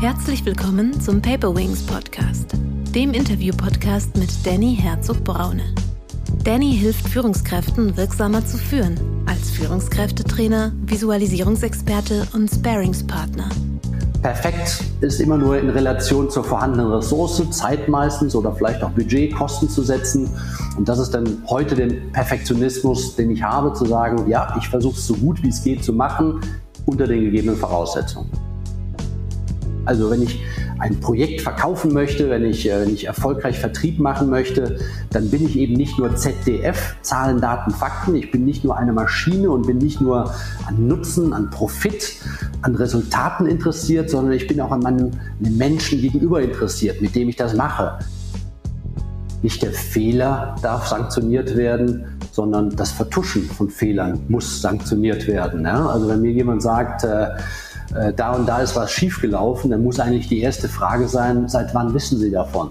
Herzlich willkommen zum Paper Wings Podcast, dem Interview-Podcast mit Danny Herzog-Braune. Danny hilft Führungskräften wirksamer zu führen, als Führungskräftetrainer, Visualisierungsexperte und Sparingspartner. Perfekt ist immer nur in Relation zur vorhandenen Ressource, Zeit meistens oder vielleicht auch Budget, Kosten zu setzen. Und das ist dann heute der Perfektionismus, den ich habe, zu sagen, ja, ich versuche es so gut wie es geht zu machen, unter den gegebenen Voraussetzungen. Also wenn ich ein Projekt verkaufen möchte, wenn ich, äh, wenn ich erfolgreich Vertrieb machen möchte, dann bin ich eben nicht nur ZDF, Zahlen, Daten, Fakten. Ich bin nicht nur eine Maschine und bin nicht nur an Nutzen, an Profit, an Resultaten interessiert, sondern ich bin auch an meinen Menschen gegenüber interessiert, mit dem ich das mache. Nicht der Fehler darf sanktioniert werden, sondern das Vertuschen von Fehlern muss sanktioniert werden. Ja? Also wenn mir jemand sagt, äh, äh, da und da ist was schiefgelaufen, dann muss eigentlich die erste Frage sein, seit wann wissen Sie davon?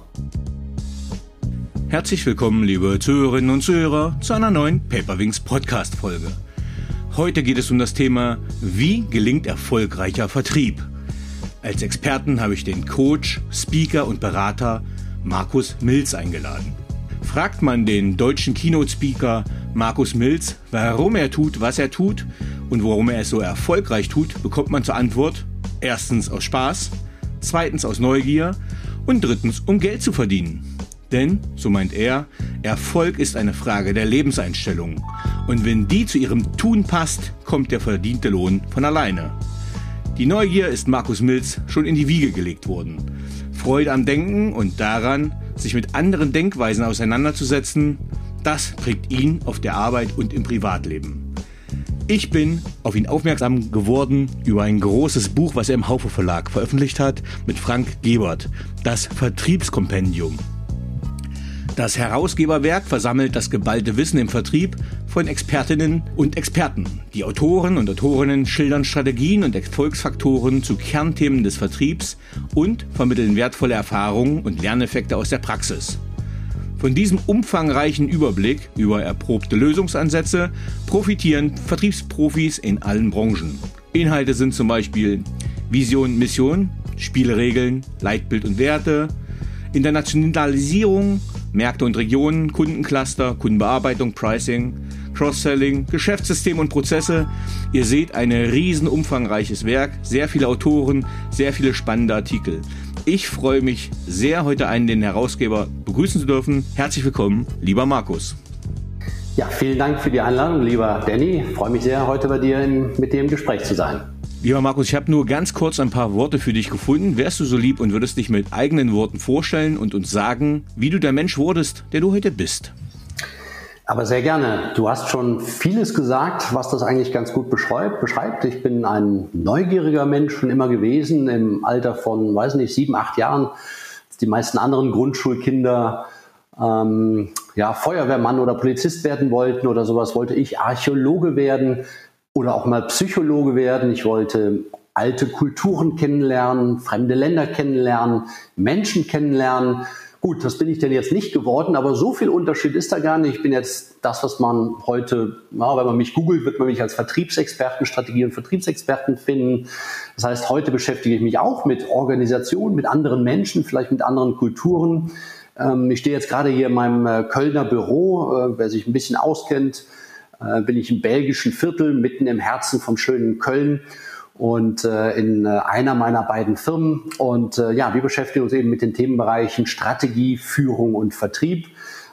Herzlich willkommen, liebe Zuhörerinnen und Zuhörer, zu einer neuen Paperwings Podcast Folge. Heute geht es um das Thema, wie gelingt erfolgreicher Vertrieb? Als Experten habe ich den Coach, Speaker und Berater Markus Milz eingeladen. Fragt man den deutschen Keynote-Speaker Markus Milz, warum er tut, was er tut und warum er es so erfolgreich tut, bekommt man zur Antwort erstens aus Spaß, zweitens aus Neugier und drittens um Geld zu verdienen. Denn, so meint er, Erfolg ist eine Frage der Lebenseinstellung. Und wenn die zu ihrem Tun passt, kommt der verdiente Lohn von alleine. Die Neugier ist Markus Milz schon in die Wiege gelegt worden. Freude am Denken und daran, sich mit anderen Denkweisen auseinanderzusetzen, das prägt ihn auf der Arbeit und im Privatleben. Ich bin auf ihn aufmerksam geworden über ein großes Buch, was er im Haufe Verlag veröffentlicht hat, mit Frank Gebert, das Vertriebskompendium. Das Herausgeberwerk versammelt das geballte Wissen im Vertrieb von Expertinnen und Experten. Die Autoren und Autorinnen schildern Strategien und Erfolgsfaktoren zu Kernthemen des Vertriebs und vermitteln wertvolle Erfahrungen und Lerneffekte aus der Praxis. Von diesem umfangreichen Überblick über erprobte Lösungsansätze profitieren Vertriebsprofis in allen Branchen. Inhalte sind zum Beispiel Vision, Mission, Spielregeln, Leitbild und Werte, Internationalisierung, Märkte und Regionen, Kundencluster, Kundenbearbeitung, Pricing, Cross-Selling, Geschäftssystem und Prozesse. Ihr seht ein riesen umfangreiches Werk, sehr viele Autoren, sehr viele spannende Artikel. Ich freue mich sehr, heute einen den Herausgeber begrüßen zu dürfen. Herzlich willkommen, lieber Markus. Ja, vielen Dank für die Einladung, lieber Danny. Ich freue mich sehr, heute bei dir in, mit dir im Gespräch zu sein. Lieber Markus, ich habe nur ganz kurz ein paar Worte für dich gefunden. Wärst du so lieb und würdest dich mit eigenen Worten vorstellen und uns sagen, wie du der Mensch wurdest, der du heute bist? Aber sehr gerne. Du hast schon vieles gesagt, was das eigentlich ganz gut beschreibt. Ich bin ein neugieriger Mensch schon immer gewesen, im Alter von, weiß nicht, sieben, acht Jahren. Die meisten anderen Grundschulkinder ähm, ja, Feuerwehrmann oder Polizist werden wollten oder sowas, wollte ich Archäologe werden oder auch mal Psychologe werden. Ich wollte alte Kulturen kennenlernen, fremde Länder kennenlernen, Menschen kennenlernen. Gut, das bin ich denn jetzt nicht geworden, aber so viel Unterschied ist da gar nicht. Ich bin jetzt das, was man heute, ja, wenn man mich googelt, wird man mich als Vertriebsexperten, Strategie- und Vertriebsexperten finden. Das heißt, heute beschäftige ich mich auch mit Organisationen, mit anderen Menschen, vielleicht mit anderen Kulturen. Ähm, ich stehe jetzt gerade hier in meinem äh, Kölner Büro, äh, wer sich ein bisschen auskennt, äh, bin ich im belgischen Viertel, mitten im Herzen vom schönen Köln und äh, in äh, einer meiner beiden Firmen. Und äh, ja, wir beschäftigen uns eben mit den Themenbereichen Strategie, Führung und Vertrieb.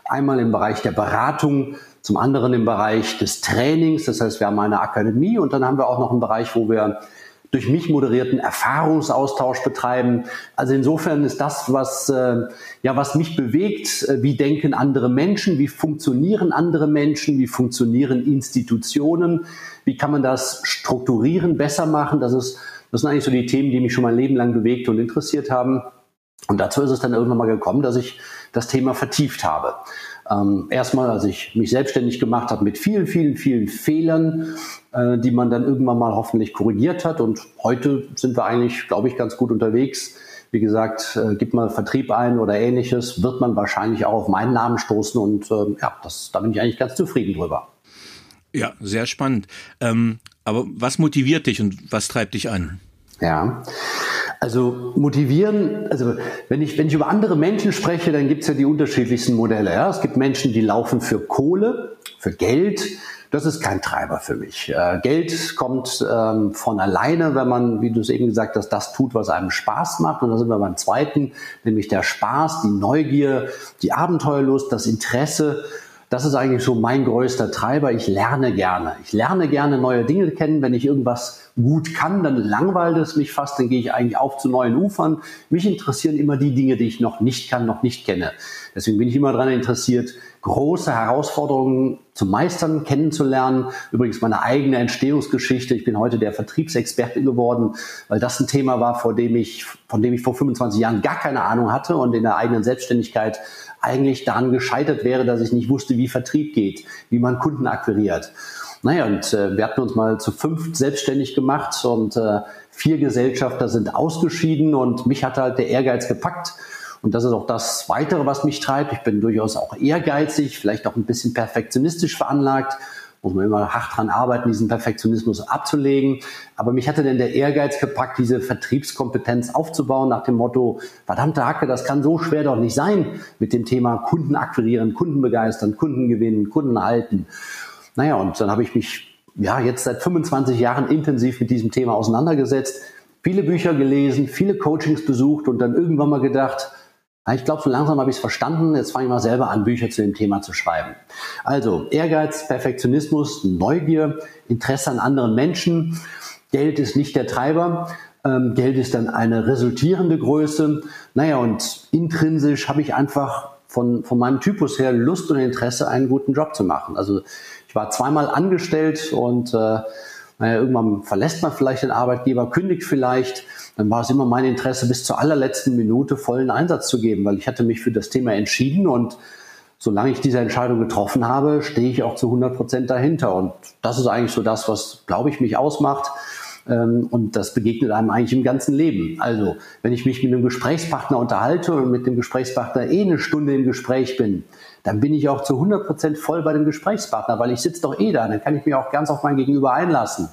Einmal im Bereich der Beratung, zum anderen im Bereich des Trainings. Das heißt, wir haben eine Akademie und dann haben wir auch noch einen Bereich, wo wir durch mich moderierten Erfahrungsaustausch betreiben. Also insofern ist das, was, äh, ja, was mich bewegt, äh, wie denken andere Menschen, wie funktionieren andere Menschen, wie funktionieren Institutionen, wie kann man das strukturieren, besser machen. Das, ist, das sind eigentlich so die Themen, die mich schon mein Leben lang bewegt und interessiert haben. Und dazu ist es dann irgendwann mal gekommen, dass ich das Thema vertieft habe. Ähm, erstmal, als ich mich selbstständig gemacht habe mit vielen, vielen, vielen Fehlern, äh, die man dann irgendwann mal hoffentlich korrigiert hat. Und heute sind wir eigentlich, glaube ich, ganz gut unterwegs. Wie gesagt, äh, gibt mal Vertrieb ein oder ähnliches, wird man wahrscheinlich auch auf meinen Namen stoßen. Und äh, ja, das, da bin ich eigentlich ganz zufrieden drüber. Ja, sehr spannend. Ähm, aber was motiviert dich und was treibt dich an? Ja, Also motivieren, also wenn ich, wenn ich über andere Menschen spreche, dann gibt es ja die unterschiedlichsten Modelle. Ja? Es gibt Menschen, die laufen für Kohle, für Geld. Das ist kein Treiber für mich. Äh, Geld kommt ähm, von alleine, wenn man, wie du es eben gesagt hast, das tut, was einem Spaß macht. Und da sind wir beim zweiten, nämlich der Spaß, die Neugier, die Abenteuerlust, das Interesse das ist eigentlich so mein größter Treiber. Ich lerne gerne. Ich lerne gerne neue Dinge kennen. Wenn ich irgendwas gut kann, dann langweilt es mich fast. Dann gehe ich eigentlich auf zu neuen Ufern. Mich interessieren immer die Dinge, die ich noch nicht kann, noch nicht kenne. Deswegen bin ich immer daran interessiert, große Herausforderungen zu meistern, kennenzulernen. Übrigens meine eigene Entstehungsgeschichte. Ich bin heute der Vertriebsexperte geworden, weil das ein Thema war, vor dem ich, von dem ich vor 25 Jahren gar keine Ahnung hatte und in der eigenen Selbstständigkeit eigentlich daran gescheitert wäre, dass ich nicht wusste, wie Vertrieb geht, wie man Kunden akquiriert. Naja, und äh, wir hatten uns mal zu fünf selbstständig gemacht und äh, vier Gesellschafter sind ausgeschieden und mich hat halt der Ehrgeiz gepackt. Und das ist auch das Weitere, was mich treibt. Ich bin durchaus auch ehrgeizig, vielleicht auch ein bisschen perfektionistisch veranlagt muss man immer hart dran arbeiten, diesen Perfektionismus abzulegen. Aber mich hatte denn der Ehrgeiz gepackt, diese Vertriebskompetenz aufzubauen nach dem Motto, verdammte Hacke, das kann so schwer doch nicht sein mit dem Thema Kunden akquirieren, Kunden begeistern, Kunden gewinnen, Kunden halten. Naja, und dann habe ich mich ja jetzt seit 25 Jahren intensiv mit diesem Thema auseinandergesetzt, viele Bücher gelesen, viele Coachings besucht und dann irgendwann mal gedacht, ich glaube, so langsam habe ich es verstanden. Jetzt fange ich mal selber an, Bücher zu dem Thema zu schreiben. Also Ehrgeiz, Perfektionismus, Neugier, Interesse an anderen Menschen. Geld ist nicht der Treiber. Ähm, Geld ist dann eine resultierende Größe. Naja, und intrinsisch habe ich einfach von, von meinem Typus her Lust und Interesse, einen guten Job zu machen. Also ich war zweimal angestellt und äh, naja, irgendwann verlässt man vielleicht den Arbeitgeber, kündigt vielleicht. Dann war es immer mein Interesse, bis zur allerletzten Minute vollen Einsatz zu geben, weil ich hatte mich für das Thema entschieden und solange ich diese Entscheidung getroffen habe, stehe ich auch zu 100 Prozent dahinter. Und das ist eigentlich so das, was, glaube ich, mich ausmacht. Ähm, und das begegnet einem eigentlich im ganzen Leben. Also, wenn ich mich mit einem Gesprächspartner unterhalte und mit dem Gesprächspartner eh eine Stunde im Gespräch bin, dann bin ich auch zu 100 Prozent voll bei dem Gesprächspartner, weil ich sitze doch eh da, dann kann ich mich auch ganz auf mein Gegenüber einlassen.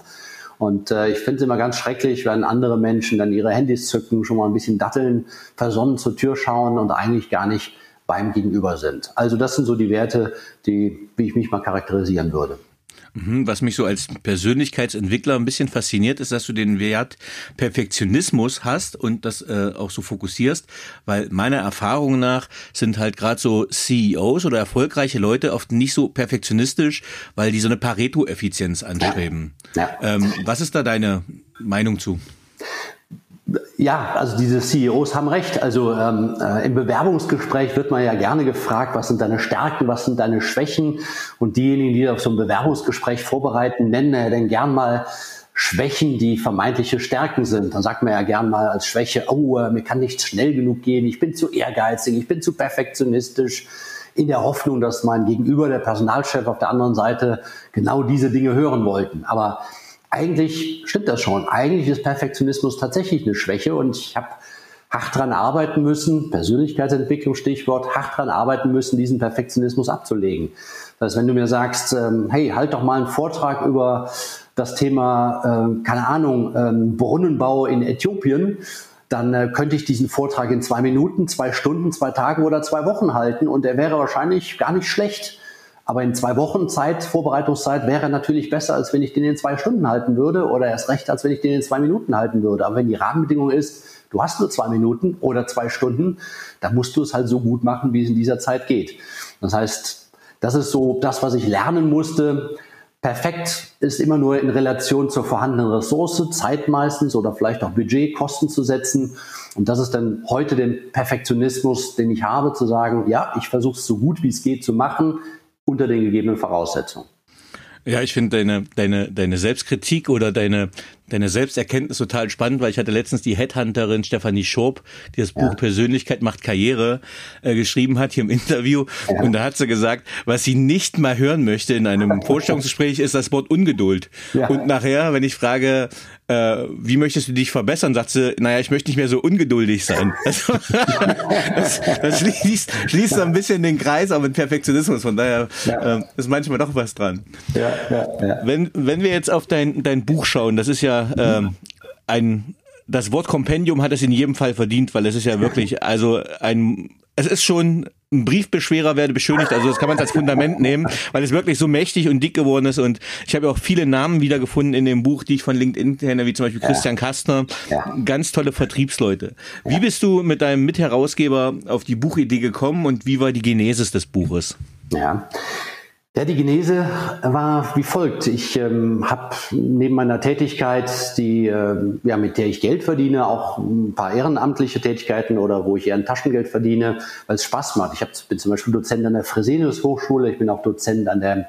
Und äh, ich finde es immer ganz schrecklich, wenn andere Menschen dann ihre Handys zücken, schon mal ein bisschen datteln, versonnen zur Tür schauen und eigentlich gar nicht beim Gegenüber sind. Also das sind so die Werte, die, wie ich mich mal charakterisieren würde. Mhm, was mich so als Persönlichkeitsentwickler ein bisschen fasziniert, ist, dass du den Wert Perfektionismus hast und das äh, auch so fokussierst, weil meiner Erfahrung nach sind halt gerade so CEOs oder erfolgreiche Leute oft nicht so perfektionistisch, weil die so eine Pareto-Effizienz anstreben. Ja. Ja. Ähm, was ist da deine Meinung zu? Ja, also diese CEOs haben recht. Also ähm, äh, im Bewerbungsgespräch wird man ja gerne gefragt, was sind deine Stärken, was sind deine Schwächen. Und diejenigen, die auf so ein Bewerbungsgespräch vorbereiten, nennen ja dann gern mal Schwächen, die vermeintliche Stärken sind. Dann sagt man ja gern mal als Schwäche, oh, äh, mir kann nichts schnell genug gehen, ich bin zu ehrgeizig, ich bin zu perfektionistisch, in der Hoffnung, dass mein Gegenüber, der Personalchef auf der anderen Seite, genau diese Dinge hören wollten. Aber eigentlich stimmt das schon. Eigentlich ist Perfektionismus tatsächlich eine Schwäche und ich habe hart dran arbeiten müssen, Persönlichkeitsentwicklung Stichwort, hart dran arbeiten müssen, diesen Perfektionismus abzulegen. Das heißt, wenn du mir sagst, ähm, hey, halt doch mal einen Vortrag über das Thema, äh, keine Ahnung, ähm, Brunnenbau in Äthiopien, dann äh, könnte ich diesen Vortrag in zwei Minuten, zwei Stunden, zwei Tagen oder zwei Wochen halten und der wäre wahrscheinlich gar nicht schlecht. Aber in zwei Wochen Zeit, Vorbereitungszeit, wäre natürlich besser, als wenn ich den in zwei Stunden halten würde oder erst recht, als wenn ich den in zwei Minuten halten würde. Aber wenn die Rahmenbedingung ist, du hast nur zwei Minuten oder zwei Stunden, dann musst du es halt so gut machen, wie es in dieser Zeit geht. Das heißt, das ist so das, was ich lernen musste. Perfekt ist immer nur in Relation zur vorhandenen Ressource, Zeit meistens oder vielleicht auch Budget, Kosten zu setzen. Und das ist dann heute den Perfektionismus, den ich habe, zu sagen, ja, ich versuche es so gut wie es geht zu machen unter den gegebenen Voraussetzungen. Ja, ich finde deine, deine, deine Selbstkritik oder deine, deine Selbsterkenntnis total spannend, weil ich hatte letztens die Headhunterin Stefanie Schob, die das Buch ja. Persönlichkeit macht Karriere äh, geschrieben hat hier im Interview. Ja. Und da hat sie gesagt, was sie nicht mal hören möchte in einem Vorstellungsgespräch, ist das Wort Ungeduld. Ja. Und nachher, wenn ich frage, äh, wie möchtest du dich verbessern? Sagt sie, naja, ich möchte nicht mehr so ungeduldig sein. Also, das, das schließt, schließt so ein bisschen den Kreis, auch mit Perfektionismus. Von daher ja. äh, ist manchmal doch was dran. Ja, ja, ja. Wenn, wenn wir jetzt auf dein, dein Buch schauen, das ist ja ähm, ein das Wort Kompendium hat es in jedem Fall verdient, weil es ist ja wirklich, also ein, es ist schon ein Briefbeschwerer werde beschönigt, also das kann man als Fundament nehmen, weil es wirklich so mächtig und dick geworden ist und ich habe ja auch viele Namen wiedergefunden in dem Buch, die ich von LinkedIn kenne, wie zum Beispiel ja. Christian Kastner, ja. ganz tolle Vertriebsleute. Wie bist du mit deinem Mitherausgeber auf die Buchidee gekommen und wie war die Genesis des Buches? Ja, ja, die Genese war wie folgt. Ich ähm, habe neben meiner Tätigkeit, die, äh, ja, mit der ich Geld verdiene, auch ein paar ehrenamtliche Tätigkeiten oder wo ich eher ein Taschengeld verdiene, weil es Spaß macht. Ich hab, bin zum Beispiel Dozent an der Fresenius Hochschule, ich bin auch Dozent an der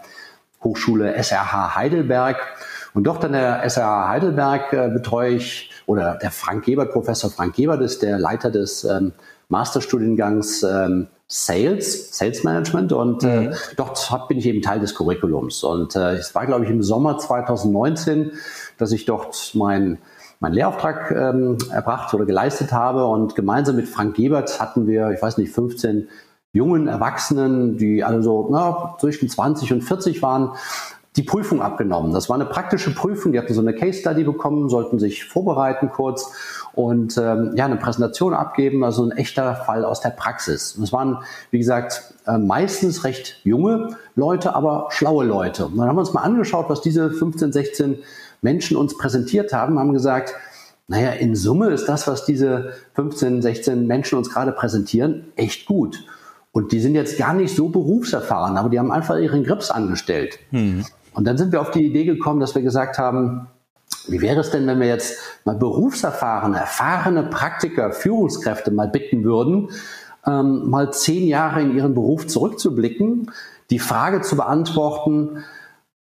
Hochschule SRH Heidelberg. Und dort an der SRH Heidelberg äh, betreue ich, oder der Frank Gebert, Professor Frank Gebert ist der Leiter des ähm, Masterstudiengangs ähm, Sales, Sales Management und äh, mhm. äh, dort hab, bin ich eben Teil des Curriculums. Und äh, es war, glaube ich, im Sommer 2019, dass ich dort mein meinen Lehrauftrag ähm, erbracht oder geleistet habe und gemeinsam mit Frank Gebert hatten wir, ich weiß nicht, 15 jungen Erwachsenen, die alle so na, zwischen 20 und 40 waren, die Prüfung abgenommen. Das war eine praktische Prüfung. Die hatten so eine Case Study bekommen, sollten sich vorbereiten kurz und ähm, ja eine Präsentation abgeben. Also ein echter Fall aus der Praxis. Und es waren, wie gesagt, äh, meistens recht junge Leute, aber schlaue Leute. Und dann haben wir uns mal angeschaut, was diese 15, 16 Menschen uns präsentiert haben, haben gesagt, naja, in Summe ist das, was diese 15, 16 Menschen uns gerade präsentieren, echt gut. Und die sind jetzt gar nicht so berufserfahren, aber die haben einfach ihren Grips angestellt. Mhm. Und dann sind wir auf die Idee gekommen, dass wir gesagt haben, wie wäre es denn, wenn wir jetzt mal berufserfahrene, erfahrene Praktiker, Führungskräfte mal bitten würden, ähm, mal zehn Jahre in ihren Beruf zurückzublicken, die Frage zu beantworten,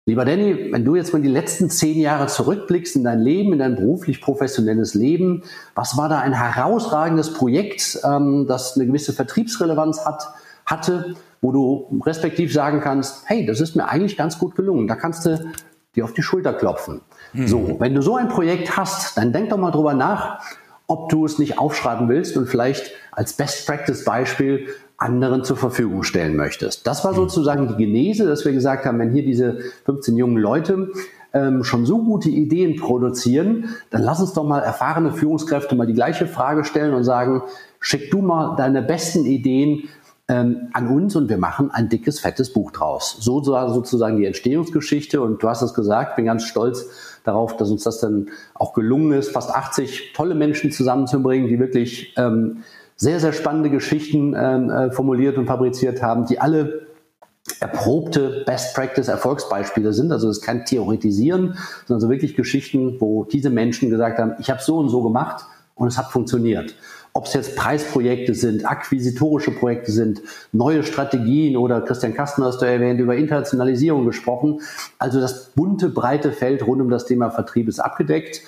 lieber Danny, wenn du jetzt mal die letzten zehn Jahre zurückblickst in dein Leben, in dein beruflich-professionelles Leben, was war da ein herausragendes Projekt, ähm, das eine gewisse Vertriebsrelevanz hat, hatte? wo du respektiv sagen kannst, hey, das ist mir eigentlich ganz gut gelungen. Da kannst du dir auf die Schulter klopfen. Mhm. So, wenn du so ein Projekt hast, dann denk doch mal drüber nach, ob du es nicht aufschreiben willst und vielleicht als Best Practice Beispiel anderen zur Verfügung stellen möchtest. Das war mhm. sozusagen die Genese, dass wir gesagt haben, wenn hier diese 15 jungen Leute ähm, schon so gute Ideen produzieren, dann lass uns doch mal erfahrene Führungskräfte mal die gleiche Frage stellen und sagen, schick du mal deine besten Ideen ähm, an uns und wir machen ein dickes, fettes Buch draus. So war sozusagen die Entstehungsgeschichte und du hast es gesagt, bin ganz stolz darauf, dass uns das dann auch gelungen ist, fast 80 tolle Menschen zusammenzubringen, die wirklich ähm, sehr, sehr spannende Geschichten ähm, äh, formuliert und fabriziert haben, die alle erprobte Best Practice Erfolgsbeispiele sind. Also es kein Theoretisieren, sondern so wirklich Geschichten, wo diese Menschen gesagt haben, ich habe so und so gemacht und es hat funktioniert ob es jetzt Preisprojekte sind, akquisitorische Projekte sind, neue Strategien oder Christian Kastner hast du erwähnt, über Internationalisierung gesprochen. Also das bunte, breite Feld rund um das Thema Vertrieb ist abgedeckt.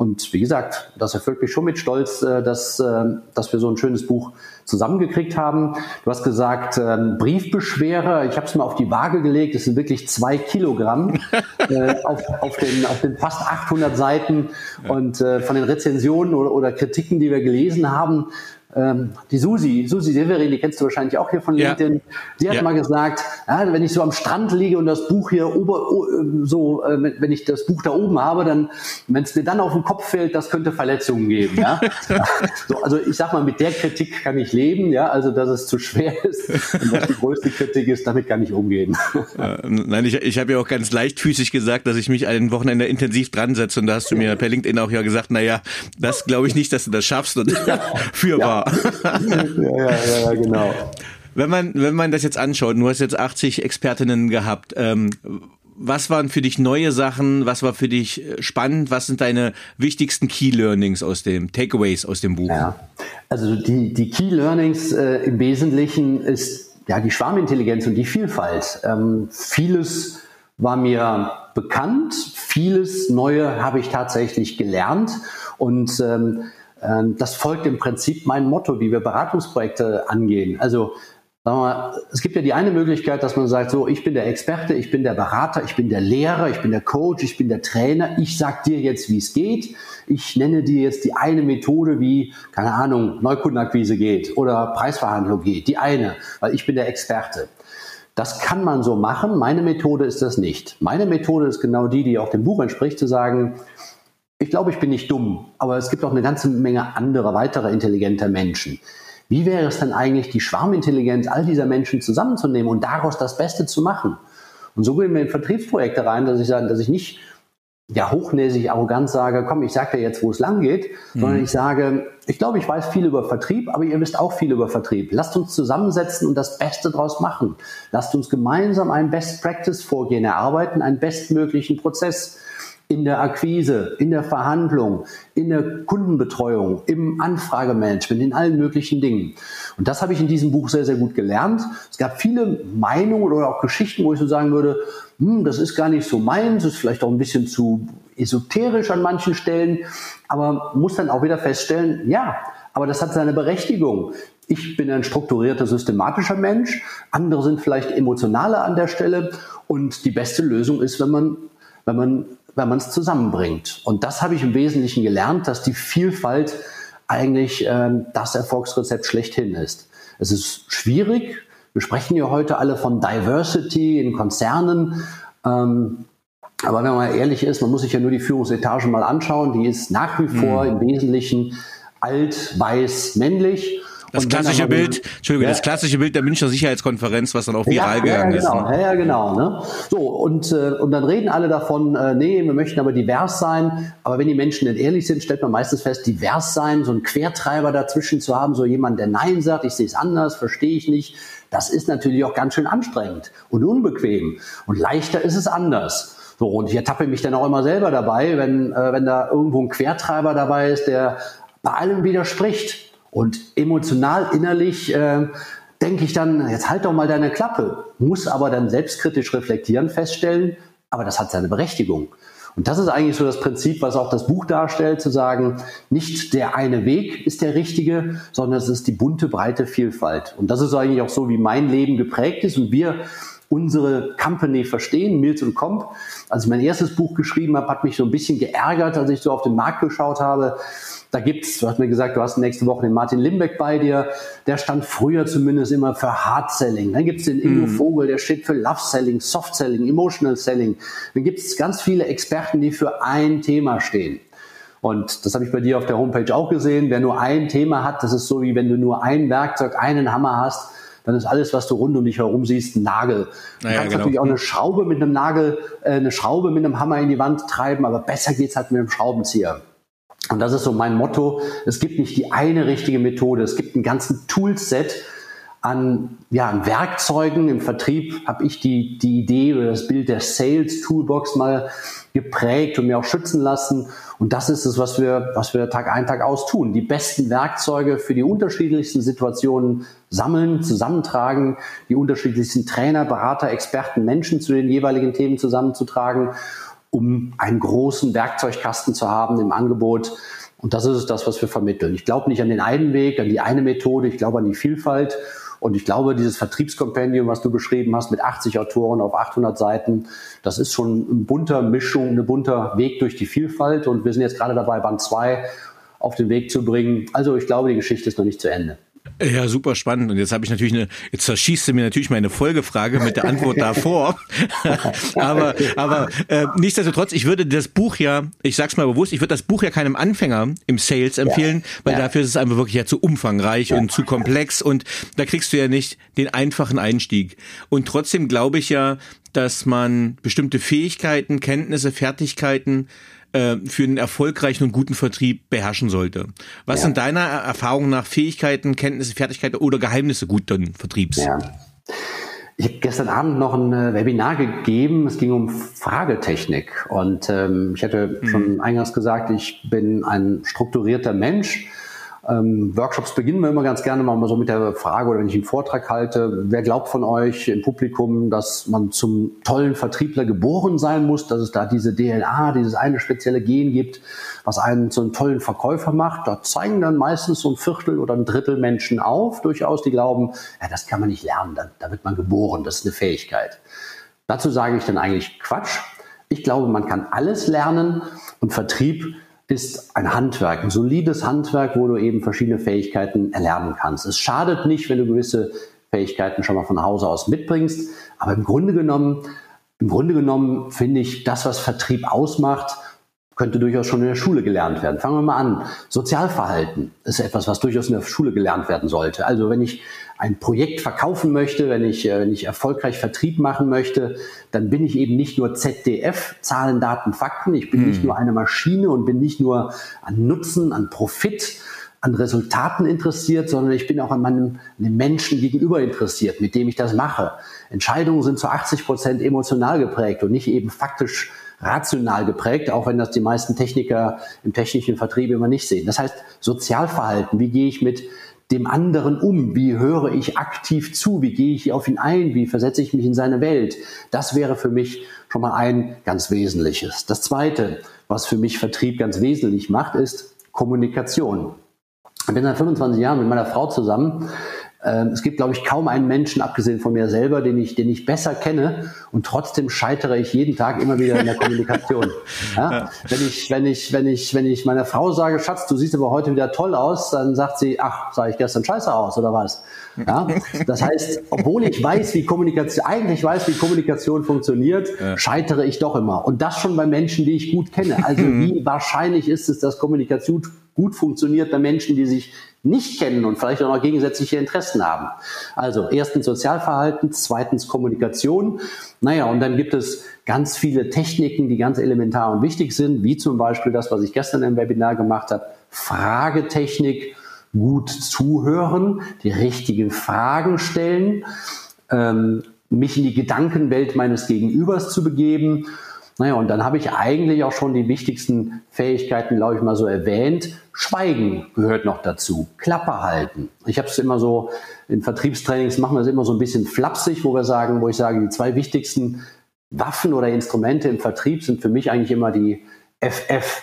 Und wie gesagt, das erfüllt mich schon mit Stolz, äh, dass, äh, dass wir so ein schönes Buch zusammengekriegt haben. Du hast gesagt, ähm, Briefbeschwerer, ich habe es mal auf die Waage gelegt, das sind wirklich zwei Kilogramm äh, auf, auf, den, auf den fast 800 Seiten. Und von den Rezensionen oder, oder Kritiken, die wir gelesen haben, ähm, die Susi, Susi Severin, die kennst du wahrscheinlich auch hier von LinkedIn, ja. die hat ja. mal gesagt, ja, wenn ich so am Strand liege und das Buch hier ober, so, äh, wenn ich das Buch da oben habe, dann, wenn es mir dann auf den Kopf fällt, das könnte Verletzungen geben. Ja? so, also ich sag mal, mit der Kritik kann ich leben, ja, also dass es zu schwer ist und was die größte Kritik ist, damit kann ich umgehen. Nein, ich, ich habe ja auch ganz leichtfüßig gesagt, dass ich mich ein Wochenende intensiv dran setze und da hast du mir per LinkedIn auch ja gesagt, naja, das glaube ich nicht, dass du das schaffst und fürwahr ja, ja, ja, genau. Wenn man, wenn man das jetzt anschaut, du hast jetzt 80 Expertinnen gehabt, ähm, was waren für dich neue Sachen? Was war für dich äh, spannend? Was sind deine wichtigsten Key Learnings aus dem Takeaways aus dem Buch? Ja, also die, die Key Learnings äh, im Wesentlichen ist ja die Schwarmintelligenz und die Vielfalt. Ähm, vieles war mir bekannt, vieles Neue habe ich tatsächlich gelernt und ähm, das folgt im Prinzip mein Motto, wie wir Beratungsprojekte angehen. Also sagen wir mal, es gibt ja die eine Möglichkeit, dass man sagt, so, ich bin der Experte, ich bin der Berater, ich bin der Lehrer, ich bin der Coach, ich bin der Trainer, ich sag dir jetzt, wie es geht. Ich nenne dir jetzt die eine Methode, wie, keine Ahnung, Neukundenakquise geht oder Preisverhandlung geht. Die eine, weil ich bin der Experte. Das kann man so machen. Meine Methode ist das nicht. Meine Methode ist genau die, die auch dem Buch entspricht, zu sagen, ich glaube, ich bin nicht dumm, aber es gibt auch eine ganze Menge anderer, weiterer intelligenter Menschen. Wie wäre es denn eigentlich, die Schwarmintelligenz all dieser Menschen zusammenzunehmen und daraus das Beste zu machen? Und so gehen wir in Vertriebsprojekte rein, dass ich sage, dass ich nicht ja hochnäsig arrogant sage, komm, ich sage dir jetzt, wo es lang geht, mhm. sondern ich sage, ich glaube, ich weiß viel über Vertrieb, aber ihr wisst auch viel über Vertrieb. Lasst uns zusammensetzen und das Beste draus machen. Lasst uns gemeinsam ein Best Practice Vorgehen erarbeiten, einen bestmöglichen Prozess in der Akquise, in der Verhandlung, in der Kundenbetreuung, im Anfragemanagement, in allen möglichen Dingen. Und das habe ich in diesem Buch sehr, sehr gut gelernt. Es gab viele Meinungen oder auch Geschichten, wo ich so sagen würde, hm, das ist gar nicht so meins, ist vielleicht auch ein bisschen zu esoterisch an manchen Stellen, aber muss dann auch wieder feststellen, ja, aber das hat seine Berechtigung. Ich bin ein strukturierter, systematischer Mensch, andere sind vielleicht emotionaler an der Stelle und die beste Lösung ist, wenn man, wenn man wenn man es zusammenbringt. Und das habe ich im Wesentlichen gelernt, dass die Vielfalt eigentlich ähm, das Erfolgsrezept schlechthin ist. Es ist schwierig. Wir sprechen ja heute alle von Diversity in Konzernen. Ähm, aber wenn man mal ehrlich ist, man muss sich ja nur die Führungsetage mal anschauen. Die ist nach wie vor mhm. im Wesentlichen alt, weiß, männlich. Das klassische Bild, Entschuldigung, ja. das klassische Bild der Münchner Sicherheitskonferenz, was dann auch viral ja, gegangen ja, genau, ist. Ne? Ja, genau. Ne? So, und, äh, und dann reden alle davon, äh, nee, wir möchten aber divers sein. Aber wenn die Menschen denn ehrlich sind, stellt man meistens fest, divers sein, so einen Quertreiber dazwischen zu haben, so jemand, der Nein sagt, ich sehe es anders, verstehe ich nicht, das ist natürlich auch ganz schön anstrengend und unbequem. Und leichter ist es anders. So, und ich ertappe mich dann auch immer selber dabei, wenn, äh, wenn da irgendwo ein Quertreiber dabei ist, der bei allem widerspricht. Und emotional, innerlich äh, denke ich dann, jetzt halt doch mal deine Klappe, muss aber dann selbstkritisch reflektieren, feststellen, aber das hat seine Berechtigung. Und das ist eigentlich so das Prinzip, was auch das Buch darstellt, zu sagen, nicht der eine Weg ist der richtige, sondern es ist die bunte, breite Vielfalt. Und das ist eigentlich auch so, wie mein Leben geprägt ist und wir unsere Company verstehen, Mills und Comp. Als ich mein erstes Buch geschrieben habe, hat mich so ein bisschen geärgert, als ich so auf den Markt geschaut habe. Da gibt's, du hast mir gesagt, du hast nächste Woche den Martin Limbeck bei dir. Der stand früher zumindest immer für Hard Selling. Dann gibt's den Ingo mhm. Vogel, der steht für Love Selling, Soft Selling, Emotional Selling. Dann gibt's ganz viele Experten, die für ein Thema stehen. Und das habe ich bei dir auf der Homepage auch gesehen. Wer nur ein Thema hat, das ist so wie wenn du nur ein Werkzeug, einen Hammer hast, dann ist alles, was du rund um dich herum siehst, ein Nagel. Du naja, kannst genau. natürlich auch eine Schraube mit einem Nagel, äh, eine Schraube mit einem Hammer in die Wand treiben, aber besser geht's halt mit einem Schraubenzieher. Und das ist so mein Motto. Es gibt nicht die eine richtige Methode. Es gibt einen ganzen Toolset an, ja, an Werkzeugen. Im Vertrieb habe ich die, die Idee oder das Bild der Sales Toolbox mal geprägt und mir auch schützen lassen. Und das ist es, was wir, was wir Tag ein, Tag aus tun. Die besten Werkzeuge für die unterschiedlichsten Situationen sammeln, zusammentragen, die unterschiedlichsten Trainer, Berater, Experten, Menschen zu den jeweiligen Themen zusammenzutragen um einen großen Werkzeugkasten zu haben im Angebot. Und das ist das, was wir vermitteln. Ich glaube nicht an den einen Weg, an die eine Methode, ich glaube an die Vielfalt. Und ich glaube, dieses Vertriebskompendium, was du beschrieben hast, mit 80 Autoren auf 800 Seiten, das ist schon eine bunter Mischung, ein bunter Weg durch die Vielfalt. Und wir sind jetzt gerade dabei, Band 2 auf den Weg zu bringen. Also ich glaube, die Geschichte ist noch nicht zu Ende. Ja, super spannend. Und jetzt habe ich natürlich eine, jetzt zerschießt du mir natürlich meine Folgefrage mit der Antwort davor. aber aber äh, nichtsdestotrotz, ich würde das Buch ja, ich sag's mal bewusst, ich würde das Buch ja keinem Anfänger im Sales empfehlen, ja. weil ja. dafür ist es einfach wirklich ja zu umfangreich ja. und zu komplex und da kriegst du ja nicht den einfachen Einstieg. Und trotzdem glaube ich ja, dass man bestimmte Fähigkeiten, Kenntnisse, Fertigkeiten äh, für einen erfolgreichen und guten Vertrieb beherrschen sollte. Was ja. sind deiner Erfahrung nach Fähigkeiten, Kenntnisse, Fertigkeiten oder Geheimnisse guten Vertriebs? Ja. Ich habe gestern Abend noch ein äh, Webinar gegeben. Es ging um Fragetechnik. Und ähm, ich hatte mhm. schon eingangs gesagt, ich bin ein strukturierter Mensch ähm, Workshops beginnen wir immer ganz gerne mal so mit der Frage, oder wenn ich einen Vortrag halte, wer glaubt von euch im Publikum, dass man zum tollen Vertriebler geboren sein muss, dass es da diese DNA, dieses eine spezielle Gen gibt, was einen zu einem tollen Verkäufer macht? Da zeigen dann meistens so ein Viertel oder ein Drittel Menschen auf, durchaus, die glauben, ja, das kann man nicht lernen, da, da wird man geboren, das ist eine Fähigkeit. Dazu sage ich dann eigentlich Quatsch. Ich glaube, man kann alles lernen und Vertrieb ist ein Handwerk, ein solides Handwerk, wo du eben verschiedene Fähigkeiten erlernen kannst. Es schadet nicht, wenn du gewisse Fähigkeiten schon mal von Hause aus mitbringst, aber im Grunde genommen, im Grunde genommen finde ich das, was Vertrieb ausmacht, könnte durchaus schon in der Schule gelernt werden. Fangen wir mal an. Sozialverhalten ist etwas, was durchaus in der Schule gelernt werden sollte. Also wenn ich ein Projekt verkaufen möchte, wenn ich, äh, wenn ich erfolgreich Vertrieb machen möchte, dann bin ich eben nicht nur ZDF, Zahlen, Daten, Fakten. Ich bin hm. nicht nur eine Maschine und bin nicht nur an Nutzen, an Profit, an Resultaten interessiert, sondern ich bin auch an meinem an Menschen gegenüber interessiert, mit dem ich das mache. Entscheidungen sind zu 80 Prozent emotional geprägt und nicht eben faktisch rational geprägt, auch wenn das die meisten Techniker im technischen Vertrieb immer nicht sehen. Das heißt, Sozialverhalten, wie gehe ich mit dem anderen um? Wie höre ich aktiv zu? Wie gehe ich auf ihn ein? Wie versetze ich mich in seine Welt? Das wäre für mich schon mal ein ganz Wesentliches. Das Zweite, was für mich Vertrieb ganz wesentlich macht, ist Kommunikation. Ich bin seit 25 Jahren mit meiner Frau zusammen es gibt, glaube ich, kaum einen Menschen, abgesehen von mir selber, den ich, den ich besser kenne und trotzdem scheitere ich jeden Tag immer wieder in der Kommunikation. Ja? Ja. Wenn ich, wenn ich, wenn ich, wenn ich meiner Frau sage, Schatz, du siehst aber heute wieder toll aus, dann sagt sie, ach, sah ich gestern scheiße aus oder was? Ja? Das heißt, obwohl ich weiß, wie Kommunikation, eigentlich weiß, wie Kommunikation funktioniert, scheitere ich doch immer. Und das schon bei Menschen, die ich gut kenne. Also wie wahrscheinlich ist es, dass Kommunikation gut funktioniert bei Menschen, die sich nicht kennen und vielleicht auch noch gegensätzliche Interessen haben. Also erstens Sozialverhalten, zweitens Kommunikation. Naja, und dann gibt es ganz viele Techniken, die ganz elementar und wichtig sind, wie zum Beispiel das, was ich gestern im Webinar gemacht habe, Fragetechnik, gut zuhören, die richtigen Fragen stellen, ähm, mich in die Gedankenwelt meines Gegenübers zu begeben naja, und dann habe ich eigentlich auch schon die wichtigsten Fähigkeiten, glaube ich, mal so erwähnt. Schweigen gehört noch dazu. Klappe halten. Ich habe es immer so, in Vertriebstrainings machen wir es immer so ein bisschen flapsig, wo wir sagen, wo ich sage, die zwei wichtigsten Waffen oder Instrumente im Vertrieb sind für mich eigentlich immer die FF.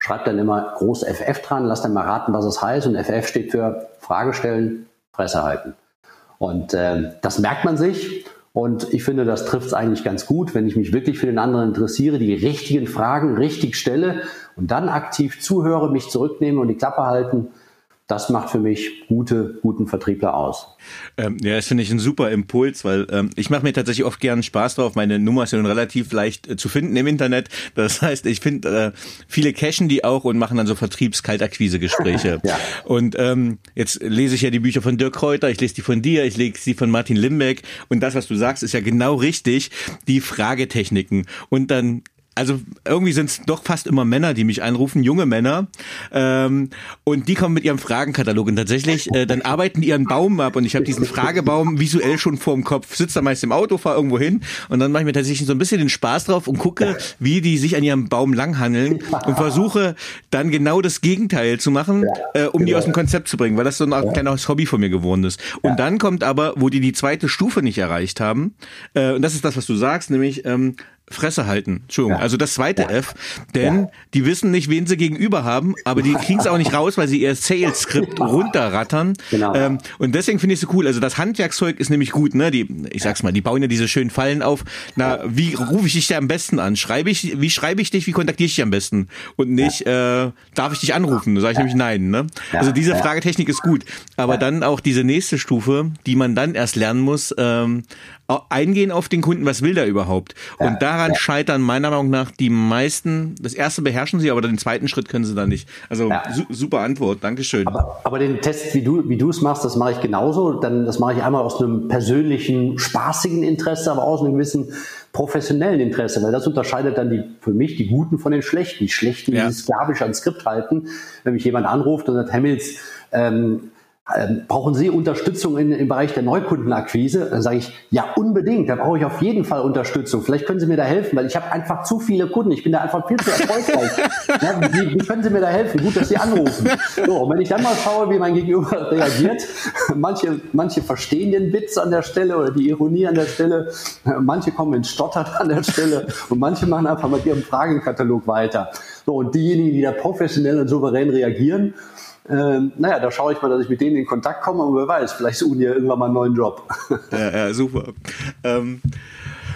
Schreibt dann immer groß FF dran, lasst dann mal raten, was es heißt. Und FF steht für Frage stellen, Fresse halten. Und äh, das merkt man sich. Und ich finde, das trifft es eigentlich ganz gut, wenn ich mich wirklich für den anderen interessiere, die richtigen Fragen richtig stelle und dann aktiv zuhöre, mich zurücknehme und die Klappe halten das macht für mich gute, guten Vertriebler aus. Ähm, ja, das finde ich ein super Impuls, weil ähm, ich mache mir tatsächlich oft gern Spaß drauf. Meine Nummer ist ja nun relativ leicht äh, zu finden im Internet. Das heißt, ich finde, äh, viele cashen die auch und machen dann so Vertriebskaltakquise-Gespräche. ja. Und ähm, jetzt lese ich ja die Bücher von Dirk Kräuter, ich lese die von dir, ich lese die von Martin Limbeck. Und das, was du sagst, ist ja genau richtig. Die Fragetechniken. Und dann also irgendwie sind es doch fast immer Männer, die mich anrufen, junge Männer. Ähm, und die kommen mit ihrem Fragenkatalog. Und tatsächlich, äh, dann arbeiten die ihren Baum ab und ich habe diesen Fragebaum visuell schon vorm Kopf. Sitze da meist im Auto, fahre irgendwo hin und dann mache ich mir tatsächlich so ein bisschen den Spaß drauf und gucke, wie die sich an ihrem Baum langhandeln und versuche dann genau das Gegenteil zu machen, äh, um die genau. aus dem Konzept zu bringen, weil das so ein kleines Hobby von mir geworden ist. Und dann kommt aber, wo die die zweite Stufe nicht erreicht haben, äh, und das ist das, was du sagst, nämlich ähm, Fresse halten. Entschuldigung. Ja. Also das zweite ja. F, denn ja. die wissen nicht, wen sie gegenüber haben, aber die kriegen es auch nicht raus, weil sie ihr Sales-Skript runterrattern. Genau. Ähm, und deswegen finde ich es so cool. Also das Handwerkszeug ist nämlich gut, ne? Die, ich sag's mal, die bauen ja diese schönen Fallen auf. Na, wie rufe ich dich da am besten an? Schreibe ich, wie schreibe ich dich, wie kontaktiere ich dich am besten? Und nicht, äh, darf ich dich anrufen? Da sage ich nämlich nein, ne? Also diese Fragetechnik ist gut. Aber dann auch diese nächste Stufe, die man dann erst lernen muss, ähm, eingehen auf den Kunden, was will der überhaupt? Und daran ja. scheitern meiner Meinung nach die meisten. Das erste beherrschen sie, aber den zweiten Schritt können sie dann nicht. Also ja. su super Antwort, Dankeschön. Aber, aber den Test, wie du wie du es machst, das mache ich genauso. Dann das mache ich einmal aus einem persönlichen, spaßigen Interesse, aber auch aus einem gewissen professionellen Interesse, weil das unterscheidet dann die, für mich die Guten von den Schlechten. Die Schlechten, die ja. sklavisch ans Skript halten. Wenn mich jemand anruft und sagt, Hemmels, ähm, brauchen Sie Unterstützung in, im Bereich der Neukundenakquise? Dann sage ich, ja, unbedingt. Da brauche ich auf jeden Fall Unterstützung. Vielleicht können Sie mir da helfen, weil ich habe einfach zu viele Kunden. Ich bin da einfach viel zu erfolgreich. ja, wie, wie, können Sie mir da helfen? Gut, dass Sie anrufen. So, und wenn ich dann mal schaue, wie mein Gegenüber reagiert, manche, manche verstehen den Witz an der Stelle oder die Ironie an der Stelle, manche kommen ins Stottern an der Stelle und manche machen einfach mit ihrem Fragenkatalog weiter. So, und diejenigen, die da professionell und souverän reagieren, ähm, naja, da schaue ich mal, dass ich mit denen in Kontakt komme und wer weiß, vielleicht suchen die ja irgendwann mal einen neuen Job. Ja, ja super. Ähm,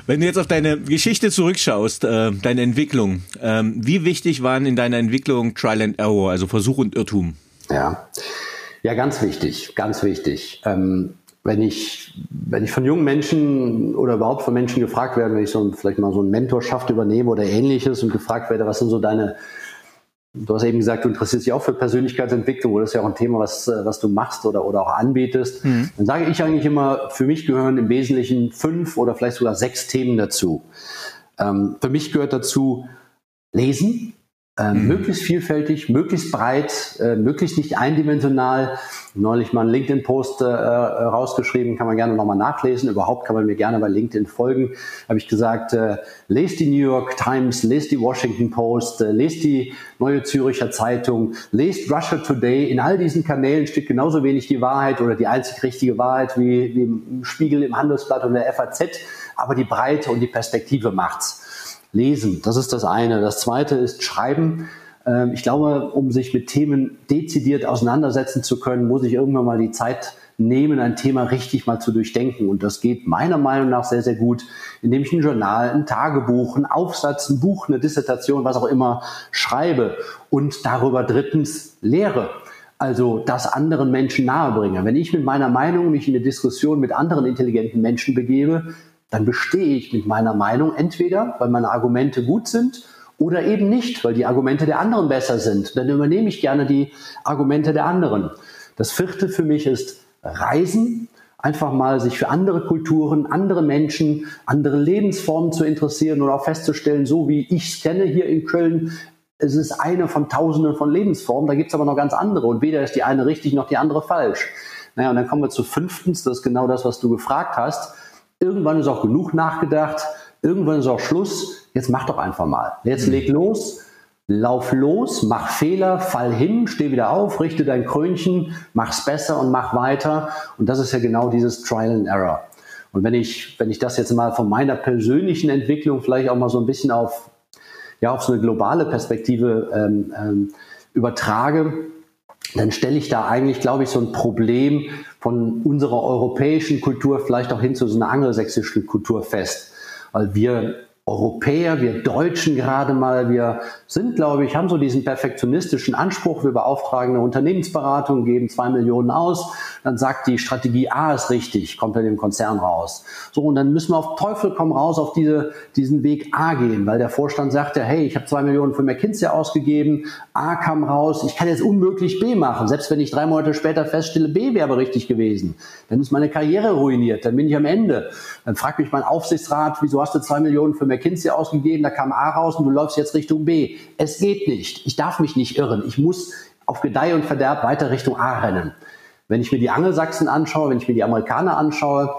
wenn du jetzt auf deine Geschichte zurückschaust, äh, deine Entwicklung, ähm, wie wichtig waren in deiner Entwicklung Trial and Error, also Versuch und Irrtum? Ja, ja, ganz wichtig, ganz wichtig. Ähm, wenn ich, wenn ich von jungen Menschen oder überhaupt von Menschen gefragt werde, wenn ich so vielleicht mal so eine Mentorschaft übernehme oder ähnliches und gefragt werde, was sind so deine, du hast eben gesagt, du interessierst dich auch für Persönlichkeitsentwicklung, oder das ist ja auch ein Thema, was, was du machst oder, oder auch anbietest, mhm. dann sage ich eigentlich immer, für mich gehören im Wesentlichen fünf oder vielleicht sogar sechs Themen dazu. Ähm, für mich gehört dazu Lesen, äh, mhm. möglichst vielfältig, möglichst breit, äh, möglichst nicht eindimensional. Neulich mal einen LinkedIn-Post äh, rausgeschrieben, kann man gerne nochmal nachlesen. Überhaupt kann man mir gerne bei LinkedIn folgen. Habe ich gesagt, äh, lest die New York Times, lest die Washington Post, äh, lest die Neue Züricher Zeitung, lest Russia Today. In all diesen Kanälen steht genauso wenig die Wahrheit oder die einzig richtige Wahrheit wie, wie im Spiegel, im Handelsblatt und der FAZ. Aber die Breite und die Perspektive macht's. Lesen, das ist das eine. Das zweite ist Schreiben. Ähm, ich glaube, um sich mit Themen dezidiert auseinandersetzen zu können, muss ich irgendwann mal die Zeit nehmen, ein Thema richtig mal zu durchdenken. Und das geht meiner Meinung nach sehr, sehr gut, indem ich ein Journal, ein Tagebuch, ein Aufsatz, ein Buch, eine Dissertation, was auch immer schreibe und darüber drittens lehre. Also das anderen Menschen nahebringe. Wenn ich mit meiner Meinung mich in eine Diskussion mit anderen intelligenten Menschen begebe, dann bestehe ich mit meiner Meinung entweder, weil meine Argumente gut sind oder eben nicht, weil die Argumente der anderen besser sind. Dann übernehme ich gerne die Argumente der anderen. Das vierte für mich ist Reisen. Einfach mal sich für andere Kulturen, andere Menschen, andere Lebensformen zu interessieren und auch festzustellen, so wie ich es kenne hier in Köln, es ist eine von tausenden von Lebensformen, da gibt es aber noch ganz andere und weder ist die eine richtig noch die andere falsch. Naja, und dann kommen wir zu fünftens, das ist genau das, was du gefragt hast. Irgendwann ist auch genug nachgedacht. Irgendwann ist auch Schluss. Jetzt mach doch einfach mal. Jetzt mhm. leg los. Lauf los, mach Fehler, fall hin, steh wieder auf, richte dein Krönchen, mach's besser und mach weiter. Und das ist ja genau dieses Trial and Error. Und wenn ich, wenn ich das jetzt mal von meiner persönlichen Entwicklung vielleicht auch mal so ein bisschen auf, ja, auf so eine globale Perspektive ähm, ähm, übertrage, dann stelle ich da eigentlich, glaube ich, so ein Problem von unserer europäischen Kultur vielleicht auch hin zu so einer angelsächsischen Kultur fest. Weil wir Europäer, wir Deutschen gerade mal, wir sind, glaube ich, haben so diesen perfektionistischen Anspruch. Wir beauftragen eine Unternehmensberatung, geben zwei Millionen aus, dann sagt die Strategie A ist richtig, kommt bei dem Konzern raus. So, und dann müssen wir auf Teufel komm raus auf diese, diesen Weg A gehen, weil der Vorstand sagt ja, hey, ich habe zwei Millionen für McKinsey ausgegeben, A kam raus, ich kann jetzt unmöglich B machen, selbst wenn ich drei Monate später feststelle, B wäre aber richtig gewesen. Dann ist meine Karriere ruiniert, dann bin ich am Ende. Dann fragt mich mein Aufsichtsrat, wieso hast du zwei Millionen für McKinsey ausgegeben, da kam A raus und du läufst jetzt Richtung B. Es geht nicht. Ich darf mich nicht irren. Ich muss auf Gedeih und Verderb weiter Richtung A rennen. Wenn ich mir die Angelsachsen anschaue, wenn ich mir die Amerikaner anschaue,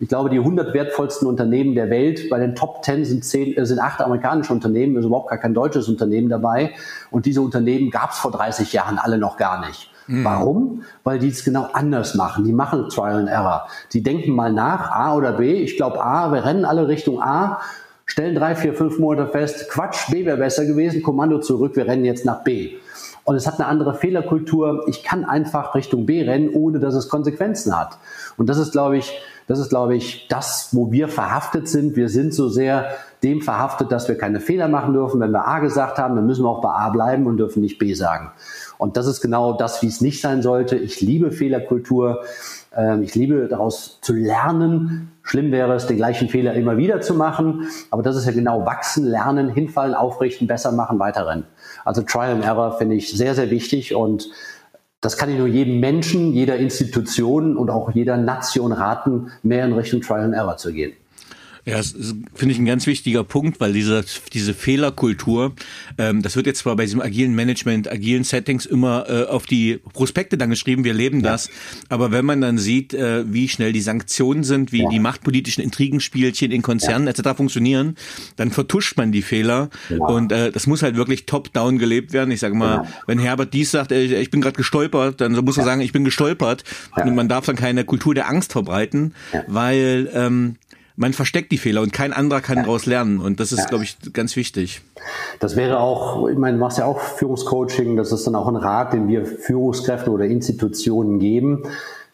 ich glaube, die 100 wertvollsten Unternehmen der Welt, bei den Top 10 sind, 10, äh, sind acht amerikanische Unternehmen, ist überhaupt gar kein deutsches Unternehmen dabei. Und diese Unternehmen gab es vor 30 Jahren alle noch gar nicht. Mhm. Warum? Weil die es genau anders machen. Die machen Trial and Error. Die denken mal nach, A oder B. Ich glaube A, wir rennen alle Richtung A, stellen drei, vier, fünf Monate fest, Quatsch, B wäre besser gewesen, Kommando zurück, wir rennen jetzt nach B und es hat eine andere Fehlerkultur. Ich kann einfach Richtung B rennen, ohne dass es Konsequenzen hat. Und das ist, glaube ich, das ist, glaube ich, das, wo wir verhaftet sind. Wir sind so sehr dem verhaftet, dass wir keine Fehler machen dürfen. Wenn wir A gesagt haben, dann müssen wir auch bei A bleiben und dürfen nicht B sagen. Und das ist genau das, wie es nicht sein sollte. Ich liebe Fehlerkultur. Ähm, ich liebe daraus zu lernen. Schlimm wäre es, den gleichen Fehler immer wieder zu machen. Aber das ist ja genau wachsen, lernen, hinfallen, aufrichten, besser machen, weiterrennen. Also Trial and Error finde ich sehr, sehr wichtig und das kann ich nur jedem Menschen, jeder Institution und auch jeder Nation raten, mehr in Richtung Trial and Error zu gehen. Ja, das finde ich ein ganz wichtiger Punkt, weil diese, diese Fehlerkultur, ähm, das wird jetzt zwar bei diesem agilen Management, agilen Settings immer äh, auf die Prospekte dann geschrieben, wir leben ja. das, aber wenn man dann sieht, äh, wie schnell die Sanktionen sind, wie ja. die machtpolitischen Intrigenspielchen in Konzernen ja. etc. funktionieren, dann vertuscht man die Fehler und äh, das muss halt wirklich top-down gelebt werden. Ich sage mal, wenn Herbert dies sagt, äh, ich bin gerade gestolpert, dann muss er sagen, ich bin gestolpert und man darf dann keine Kultur der Angst verbreiten, weil ähm, man versteckt die Fehler und kein anderer kann ja. daraus lernen. Und das ist, ja. glaube ich, ganz wichtig. Das wäre auch, ich meine, du machst ja auch Führungscoaching, das ist dann auch ein Rat, den wir Führungskräften oder Institutionen geben.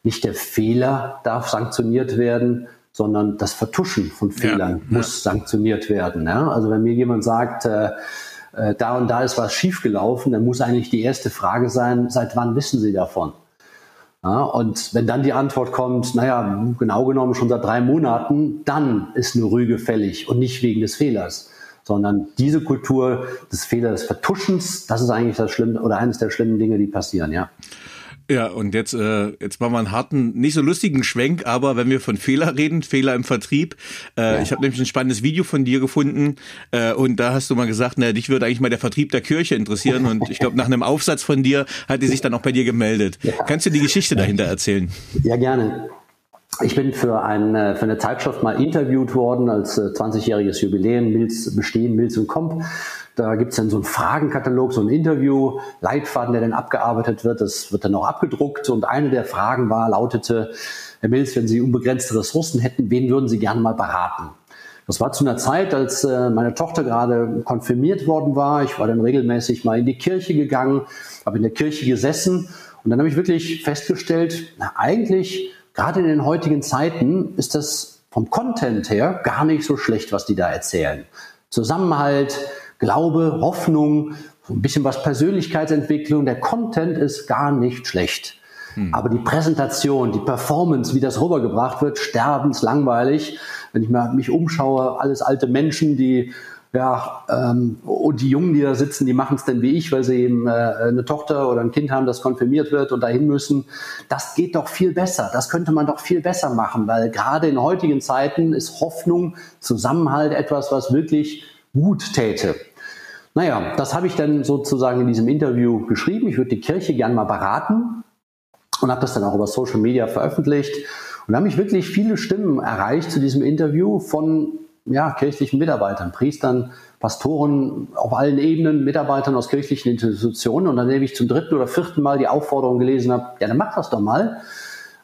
Nicht der Fehler darf sanktioniert werden, sondern das Vertuschen von Fehlern ja. muss sanktioniert werden. Also wenn mir jemand sagt, äh, äh, da und da ist was schiefgelaufen, dann muss eigentlich die erste Frage sein, seit wann wissen Sie davon? Ja, und wenn dann die Antwort kommt, naja, genau genommen schon seit drei Monaten, dann ist eine Rüge fällig und nicht wegen des Fehlers sondern diese Kultur des Fehlers, des Vertuschens, das ist eigentlich das Schlimme oder eines der schlimmen Dinge, die passieren, ja. Ja, und jetzt, äh, jetzt machen wir einen harten, nicht so lustigen Schwenk, aber wenn wir von Fehler reden, Fehler im Vertrieb. Äh, ja. Ich habe nämlich ein spannendes Video von dir gefunden äh, und da hast du mal gesagt, na, dich würde eigentlich mal der Vertrieb der Kirche interessieren und ich glaube, nach einem Aufsatz von dir hat die sich dann auch bei dir gemeldet. Ja. Kannst du die Geschichte dahinter erzählen? Ja, gerne. Ich bin für, ein, äh, für eine Zeitschrift mal interviewt worden als 20-jähriges äh, Jubiläum, Mills Bestehen, Mills und Comp. Da gibt's dann so einen Fragenkatalog, so ein Interview, Leitfaden, der dann abgearbeitet wird. Das wird dann auch abgedruckt. Und eine der Fragen war, lautete, Herr Mills, wenn Sie unbegrenzte Ressourcen hätten, wen würden Sie gerne mal beraten? Das war zu einer Zeit, als äh, meine Tochter gerade konfirmiert worden war. Ich war dann regelmäßig mal in die Kirche gegangen, habe in der Kirche gesessen und dann habe ich wirklich festgestellt, na, eigentlich gerade in den heutigen Zeiten ist das vom Content her gar nicht so schlecht, was die da erzählen. Zusammenhalt, Glaube, Hoffnung, so ein bisschen was Persönlichkeitsentwicklung. Der Content ist gar nicht schlecht. Hm. Aber die Präsentation, die Performance, wie das rübergebracht wird, sterbenslangweilig. Wenn ich mich umschaue, alles alte Menschen, die ja, ähm, und die Jungen, die da sitzen, die machen es denn wie ich, weil sie eben äh, eine Tochter oder ein Kind haben, das konfirmiert wird und dahin müssen. Das geht doch viel besser. Das könnte man doch viel besser machen, weil gerade in heutigen Zeiten ist Hoffnung, Zusammenhalt etwas, was wirklich gut täte. Naja, das habe ich dann sozusagen in diesem Interview geschrieben. Ich würde die Kirche gern mal beraten und habe das dann auch über Social Media veröffentlicht. Und da haben mich wirklich viele Stimmen erreicht zu diesem Interview von ja, kirchlichen Mitarbeitern, Priestern, Pastoren auf allen Ebenen, Mitarbeitern aus kirchlichen Institutionen. Und dann, wenn ich zum dritten oder vierten Mal die Aufforderung gelesen habe, ja, dann mach das doch mal,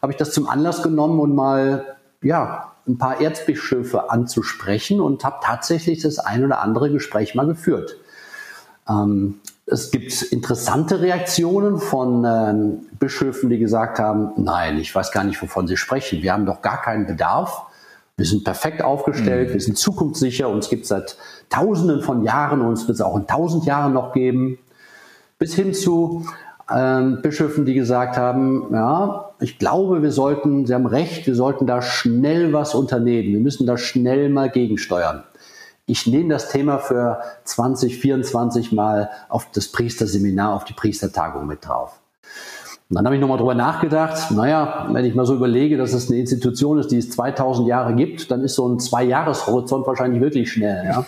habe ich das zum Anlass genommen und mal, ja, ein paar Erzbischöfe anzusprechen und habe tatsächlich das ein oder andere Gespräch mal geführt. Ähm, es gibt interessante Reaktionen von ähm, Bischöfen, die gesagt haben, nein, ich weiß gar nicht, wovon Sie sprechen. Wir haben doch gar keinen Bedarf. Wir sind perfekt aufgestellt, mhm. wir sind zukunftssicher, uns gibt es seit Tausenden von Jahren, uns wird es auch in tausend Jahren noch geben. Bis hin zu ähm, Bischöfen, die gesagt haben, ja, ich glaube, wir sollten, Sie haben recht, wir sollten da schnell was unternehmen. Wir müssen da schnell mal gegensteuern. Ich nehme das Thema für 2024 mal auf das Priesterseminar, auf die Priestertagung mit drauf. Und dann habe ich nochmal drüber nachgedacht, naja, wenn ich mal so überlege, dass es eine Institution ist, die es 2000 Jahre gibt, dann ist so ein Zwei-Jahres-Horizont wahrscheinlich wirklich schnell. Ja?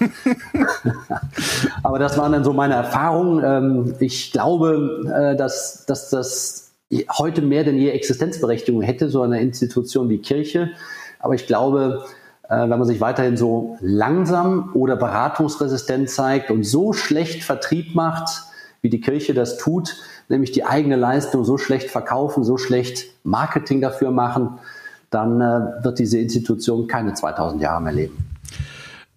Aber das waren dann so meine Erfahrungen. Ähm, ich glaube, äh, dass, dass das heute mehr denn je Existenzberechtigung hätte, so eine Institution wie Kirche. Aber ich glaube, äh, wenn man sich weiterhin so langsam oder beratungsresistent zeigt und so schlecht Vertrieb macht, wie die Kirche das tut, nämlich die eigene Leistung so schlecht verkaufen, so schlecht Marketing dafür machen, dann äh, wird diese Institution keine 2000 Jahre mehr leben.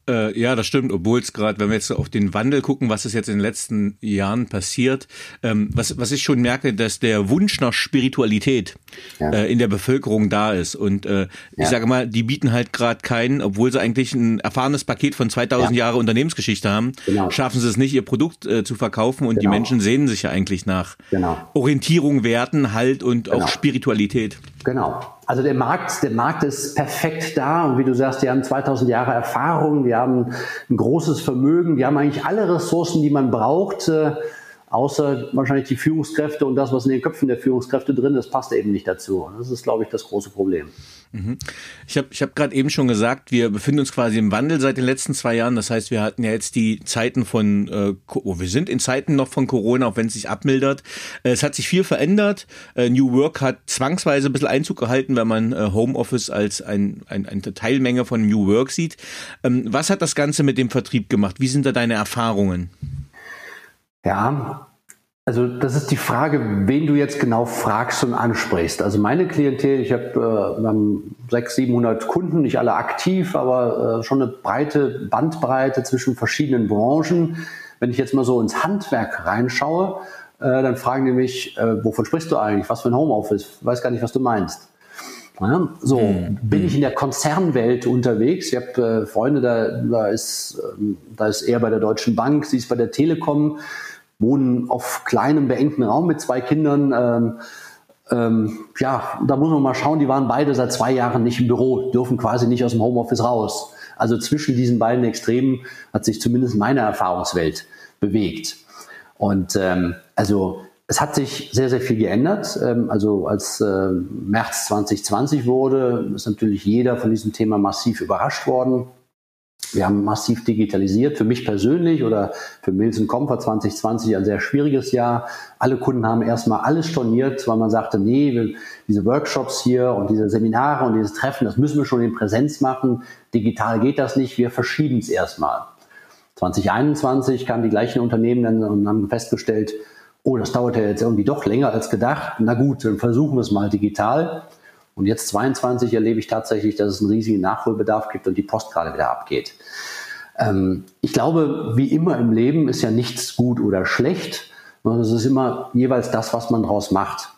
Äh, ja, das stimmt, obwohl es gerade, wenn wir jetzt auf den Wandel gucken, was ist jetzt in den letzten Jahren passiert, ähm, was, was ich schon merke, dass der Wunsch nach Spiritualität ja. äh, in der Bevölkerung da ist. Und äh, ja. ich sage mal, die bieten halt gerade keinen, obwohl sie eigentlich ein erfahrenes Paket von 2000 ja. Jahre Unternehmensgeschichte haben, genau. schaffen sie es nicht, ihr Produkt äh, zu verkaufen. Und genau. die Menschen sehnen sich ja eigentlich nach genau. Orientierung, Werten, Halt und auch genau. Spiritualität. Genau. Also der Markt, der Markt ist perfekt da und wie du sagst, die haben 2000 Jahre Erfahrung, die haben ein großes Vermögen, die haben eigentlich alle Ressourcen, die man braucht, äh, außer wahrscheinlich die Führungskräfte und das, was in den Köpfen der Führungskräfte drin ist, passt eben nicht dazu. Das ist, glaube ich, das große Problem. Mhm. Ich habe ich hab gerade eben schon gesagt, wir befinden uns quasi im Wandel seit den letzten zwei Jahren. Das heißt, wir hatten ja jetzt die Zeiten von, äh, oh, wir sind in Zeiten noch von Corona, auch wenn es sich abmildert. Äh, es hat sich viel verändert. Äh, New Work hat zwangsweise ein bisschen Einzug gehalten, wenn man äh, Homeoffice als ein, ein, eine Teilmenge von New Work sieht. Ähm, was hat das Ganze mit dem Vertrieb gemacht? Wie sind da deine Erfahrungen? Ja, also das ist die Frage, wen du jetzt genau fragst und ansprichst. Also meine Klientel, ich habe äh, wir haben 600, 700 Kunden, nicht alle aktiv, aber äh, schon eine breite Bandbreite zwischen verschiedenen Branchen. Wenn ich jetzt mal so ins Handwerk reinschaue, äh, dann fragen die mich, äh, wovon sprichst du eigentlich? Was für ein Homeoffice? Ich weiß gar nicht, was du meinst. Ja, so hm. bin ich in der Konzernwelt unterwegs. Ich habe äh, Freunde, da, da ist ähm, da ist er bei der Deutschen Bank, sie ist bei der Telekom wohnen auf kleinem, beengten Raum mit zwei Kindern. Ähm, ähm, ja, da muss man mal schauen, die waren beide seit zwei Jahren nicht im Büro, dürfen quasi nicht aus dem Homeoffice raus. Also zwischen diesen beiden Extremen hat sich zumindest meine Erfahrungswelt bewegt. Und ähm, also es hat sich sehr, sehr viel geändert. Ähm, also als äh, März 2020 wurde, ist natürlich jeder von diesem Thema massiv überrascht worden. Wir haben massiv digitalisiert. Für mich persönlich oder für Milson Comfort 2020 ein sehr schwieriges Jahr. Alle Kunden haben erstmal alles storniert, weil man sagte, nee, diese Workshops hier und diese Seminare und dieses Treffen, das müssen wir schon in Präsenz machen. Digital geht das nicht. Wir verschieben es erstmal. 2021 kamen die gleichen Unternehmen dann und haben festgestellt, oh, das dauert ja jetzt irgendwie doch länger als gedacht. Na gut, dann versuchen wir es mal digital. Und jetzt 22 erlebe ich tatsächlich, dass es einen riesigen Nachholbedarf gibt und die Post gerade wieder abgeht. Ähm, ich glaube, wie immer im Leben ist ja nichts gut oder schlecht, sondern es ist immer jeweils das, was man daraus macht.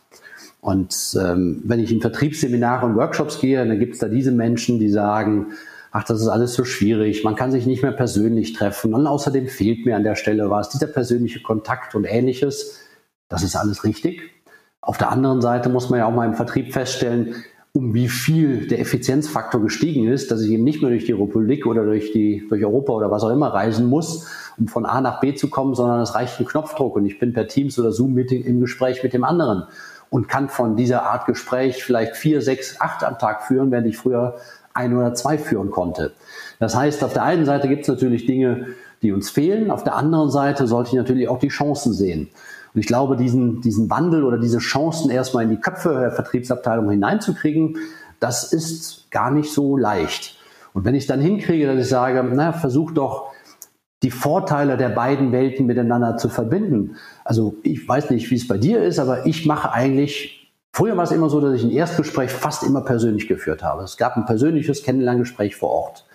Und ähm, wenn ich in Vertriebsseminare und Workshops gehe, dann gibt es da diese Menschen, die sagen, ach, das ist alles so schwierig, man kann sich nicht mehr persönlich treffen und außerdem fehlt mir an der Stelle was, dieser persönliche Kontakt und ähnliches. Das ist alles richtig. Auf der anderen Seite muss man ja auch mal im Vertrieb feststellen, um wie viel der Effizienzfaktor gestiegen ist, dass ich eben nicht mehr durch die Republik oder durch, die, durch Europa oder was auch immer reisen muss, um von A nach B zu kommen, sondern es reicht ein Knopfdruck und ich bin per Teams oder Zoom-Meeting im Gespräch mit dem anderen und kann von dieser Art Gespräch vielleicht vier, sechs, acht am Tag führen, während ich früher ein oder zwei führen konnte. Das heißt, auf der einen Seite gibt es natürlich Dinge, die uns fehlen, auf der anderen Seite sollte ich natürlich auch die Chancen sehen. Und ich glaube, diesen, diesen Wandel oder diese Chancen erstmal in die Köpfe der Vertriebsabteilung hineinzukriegen, das ist gar nicht so leicht. Und wenn ich es dann hinkriege, dass ich sage, na, versuch doch die Vorteile der beiden Welten miteinander zu verbinden. Also ich weiß nicht, wie es bei dir ist, aber ich mache eigentlich, früher war es immer so, dass ich ein Erstgespräch fast immer persönlich geführt habe. Es gab ein persönliches Kennenlerngespräch vor Ort.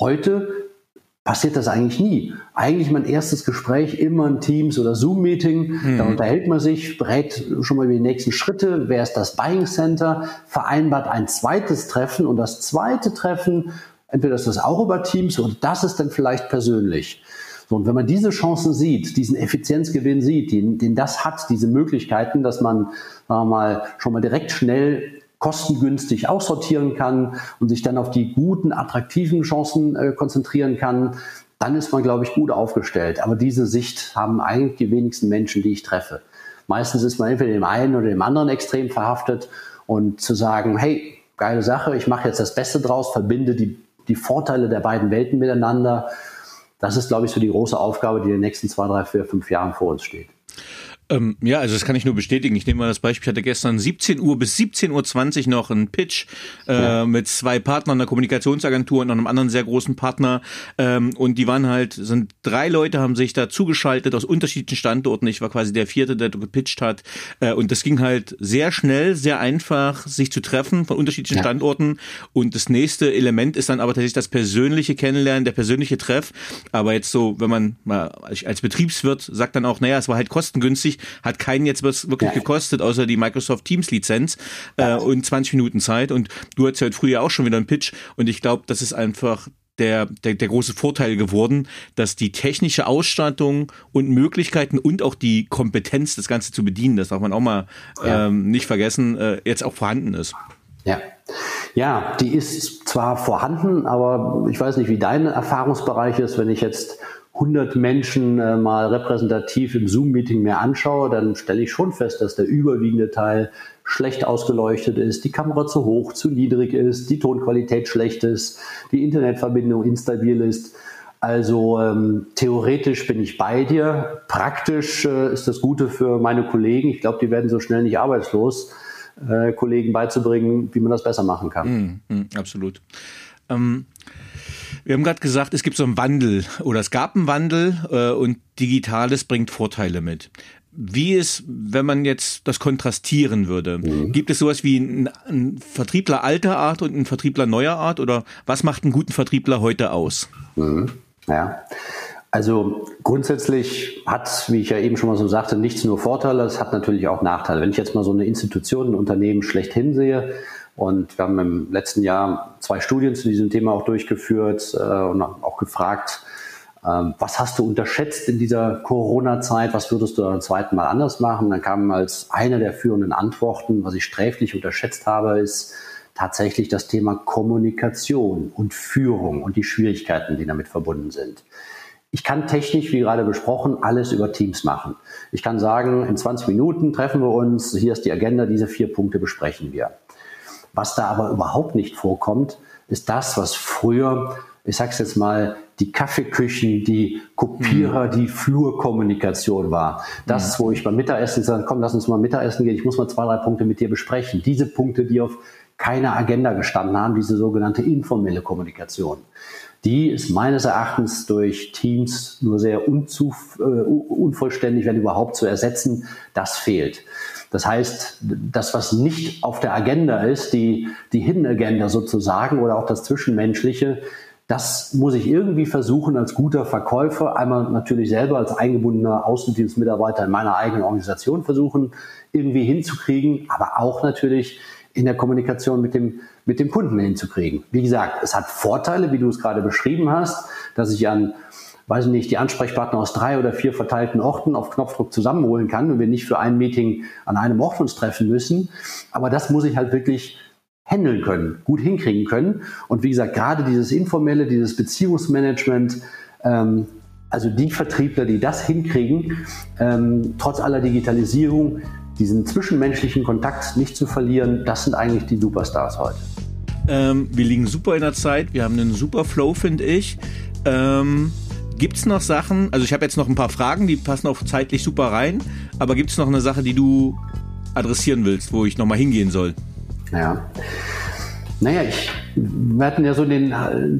Heute passiert das eigentlich nie. Eigentlich mein erstes Gespräch immer ein Teams- oder Zoom-Meeting. Mhm. Da unterhält man sich, berät schon mal über die nächsten Schritte. Wer ist das Buying Center? Vereinbart ein zweites Treffen und das zweite Treffen, entweder ist das auch über Teams und das ist dann vielleicht persönlich. So, und wenn man diese Chancen sieht, diesen Effizienzgewinn sieht, den, den das hat, diese Möglichkeiten, dass man, sagen wir mal, schon mal direkt schnell kostengünstig aussortieren kann und sich dann auf die guten, attraktiven Chancen äh, konzentrieren kann, dann ist man, glaube ich, gut aufgestellt. Aber diese Sicht haben eigentlich die wenigsten Menschen, die ich treffe. Meistens ist man entweder dem einen oder dem anderen Extrem verhaftet und zu sagen, hey, geile Sache, ich mache jetzt das Beste draus, verbinde die, die Vorteile der beiden Welten miteinander. Das ist, glaube ich, so die große Aufgabe, die in den nächsten zwei, drei, vier, fünf Jahren vor uns steht. Ähm, ja, also das kann ich nur bestätigen. Ich nehme mal das Beispiel, ich hatte gestern 17 Uhr bis 17.20 Uhr noch einen Pitch äh, ja. mit zwei Partnern, einer Kommunikationsagentur und einem anderen sehr großen Partner. Ähm, und die waren halt, sind drei Leute haben sich da zugeschaltet aus unterschiedlichen Standorten. Ich war quasi der vierte, der gepitcht hat. Äh, und das ging halt sehr schnell, sehr einfach, sich zu treffen von unterschiedlichen ja. Standorten. Und das nächste Element ist dann aber tatsächlich das persönliche Kennenlernen, der persönliche Treff. Aber jetzt so, wenn man mal als Betriebswirt sagt dann auch, naja, es war halt kostengünstig, hat keinen jetzt was wirklich ja. gekostet, außer die Microsoft Teams Lizenz äh, und 20 Minuten Zeit. Und du hattest ja heute früher auch schon wieder einen Pitch. Und ich glaube, das ist einfach der, der, der große Vorteil geworden, dass die technische Ausstattung und Möglichkeiten und auch die Kompetenz, das Ganze zu bedienen, das darf man auch mal ja. ähm, nicht vergessen, äh, jetzt auch vorhanden ist. Ja. Ja, die ist zwar vorhanden, aber ich weiß nicht, wie dein Erfahrungsbereich ist, wenn ich jetzt 100 Menschen äh, mal repräsentativ im Zoom-Meeting mehr anschaue, dann stelle ich schon fest, dass der überwiegende Teil schlecht ausgeleuchtet ist, die Kamera zu hoch, zu niedrig ist, die Tonqualität schlecht ist, die Internetverbindung instabil ist. Also ähm, theoretisch bin ich bei dir. Praktisch äh, ist das Gute für meine Kollegen. Ich glaube, die werden so schnell nicht arbeitslos, äh, Kollegen beizubringen, wie man das besser machen kann. Mm, mm, absolut. Ähm wir haben gerade gesagt, es gibt so einen Wandel oder es gab einen Wandel äh, und Digitales bringt Vorteile mit. Wie ist, wenn man jetzt das kontrastieren würde? Mhm. Gibt es sowas wie ein, ein, Vertriebler alter Art und ein Vertriebler neuer Art? Oder was macht einen guten Vertriebler heute aus? Mhm. Ja. Also grundsätzlich hat, wie ich ja eben schon mal so sagte, nichts nur Vorteile, es hat natürlich auch Nachteile. Wenn ich jetzt mal so eine Institution, ein Unternehmen schlecht hinsehe, und wir haben im letzten Jahr zwei Studien zu diesem Thema auch durchgeführt äh, und auch gefragt, ähm, was hast du unterschätzt in dieser Corona-Zeit? Was würdest du beim zweiten Mal anders machen? Dann kam als eine der führenden Antworten, was ich sträflich unterschätzt habe, ist tatsächlich das Thema Kommunikation und Führung und die Schwierigkeiten, die damit verbunden sind. Ich kann technisch, wie gerade besprochen, alles über Teams machen. Ich kann sagen, in 20 Minuten treffen wir uns, hier ist die Agenda, diese vier Punkte besprechen wir. Was da aber überhaupt nicht vorkommt, ist das, was früher, ich sag's jetzt mal, die Kaffeeküchen, die Kopierer, mhm. die Flurkommunikation war. Das, mhm. wo ich beim Mittagessen sage, komm, lass uns mal Mittagessen gehen, ich muss mal zwei, drei Punkte mit dir besprechen. Diese Punkte, die auf keiner Agenda gestanden haben, diese sogenannte informelle Kommunikation. Die ist meines Erachtens durch Teams nur sehr unzuf, äh, unvollständig, wenn überhaupt, zu ersetzen. Das fehlt. Das heißt, das, was nicht auf der Agenda ist, die, die Hidden Agenda sozusagen oder auch das Zwischenmenschliche, das muss ich irgendwie versuchen als guter Verkäufer, einmal natürlich selber als eingebundener Außendienstmitarbeiter in meiner eigenen Organisation versuchen, irgendwie hinzukriegen, aber auch natürlich in der Kommunikation mit dem, mit dem Kunden hinzukriegen. Wie gesagt, es hat Vorteile, wie du es gerade beschrieben hast, dass ich an weiß ich nicht, die Ansprechpartner aus drei oder vier verteilten Orten auf Knopfdruck zusammenholen kann und wir nicht für ein Meeting an einem Ort uns treffen müssen. Aber das muss ich halt wirklich handeln können, gut hinkriegen können. Und wie gesagt, gerade dieses informelle, dieses Beziehungsmanagement, ähm, also die Vertriebler, die das hinkriegen, ähm, trotz aller Digitalisierung, diesen zwischenmenschlichen Kontakt nicht zu verlieren, das sind eigentlich die Superstars heute. Ähm, wir liegen super in der Zeit, wir haben einen super Flow, finde ich. Ähm, gibt es noch Sachen, also ich habe jetzt noch ein paar Fragen, die passen auch zeitlich super rein, aber gibt es noch eine Sache, die du adressieren willst, wo ich nochmal hingehen soll? Ja. Naja, ich, wir hatten ja so den,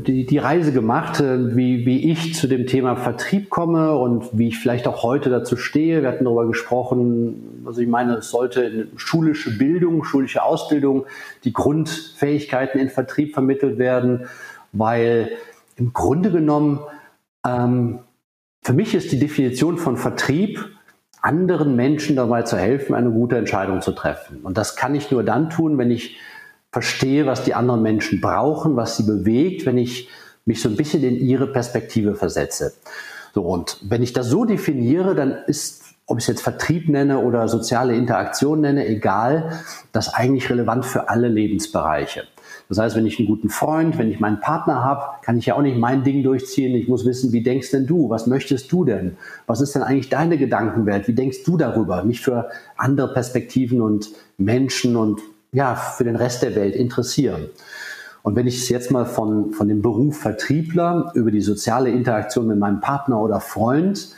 die, die Reise gemacht, äh, wie, wie ich zu dem Thema Vertrieb komme und wie ich vielleicht auch heute dazu stehe. Wir hatten darüber gesprochen, also ich meine, es sollte in schulische Bildung, schulische Ausbildung, die Grundfähigkeiten in Vertrieb vermittelt werden, weil im Grunde genommen, ähm, für mich ist die Definition von Vertrieb, anderen Menschen dabei zu helfen, eine gute Entscheidung zu treffen. Und das kann ich nur dann tun, wenn ich verstehe, was die anderen Menschen brauchen, was sie bewegt, wenn ich mich so ein bisschen in ihre Perspektive versetze. So, und wenn ich das so definiere, dann ist, ob ich es jetzt Vertrieb nenne oder soziale Interaktion nenne, egal, das eigentlich relevant für alle Lebensbereiche. Das heißt, wenn ich einen guten Freund, wenn ich meinen Partner habe, kann ich ja auch nicht mein Ding durchziehen. Ich muss wissen, wie denkst denn du? Was möchtest du denn? Was ist denn eigentlich deine Gedankenwelt? Wie denkst du darüber? Mich für andere Perspektiven und Menschen und ja, für den Rest der Welt interessieren. Und wenn ich es jetzt mal von, von dem Beruf Vertriebler über die soziale Interaktion mit meinem Partner oder Freund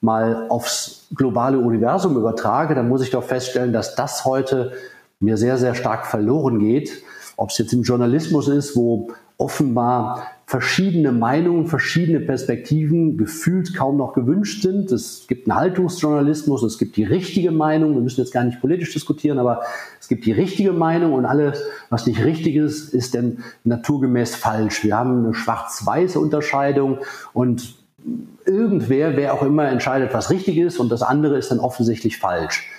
mal aufs globale Universum übertrage, dann muss ich doch feststellen, dass das heute mir sehr, sehr stark verloren geht. Ob es jetzt im Journalismus ist, wo offenbar verschiedene Meinungen, verschiedene Perspektiven gefühlt kaum noch gewünscht sind. Es gibt einen Haltungsjournalismus, es gibt die richtige Meinung. Wir müssen jetzt gar nicht politisch diskutieren, aber es gibt die richtige Meinung und alles, was nicht richtig ist, ist denn naturgemäß falsch. Wir haben eine schwarz-weiße Unterscheidung und irgendwer, wer auch immer entscheidet, was richtig ist und das andere ist dann offensichtlich falsch.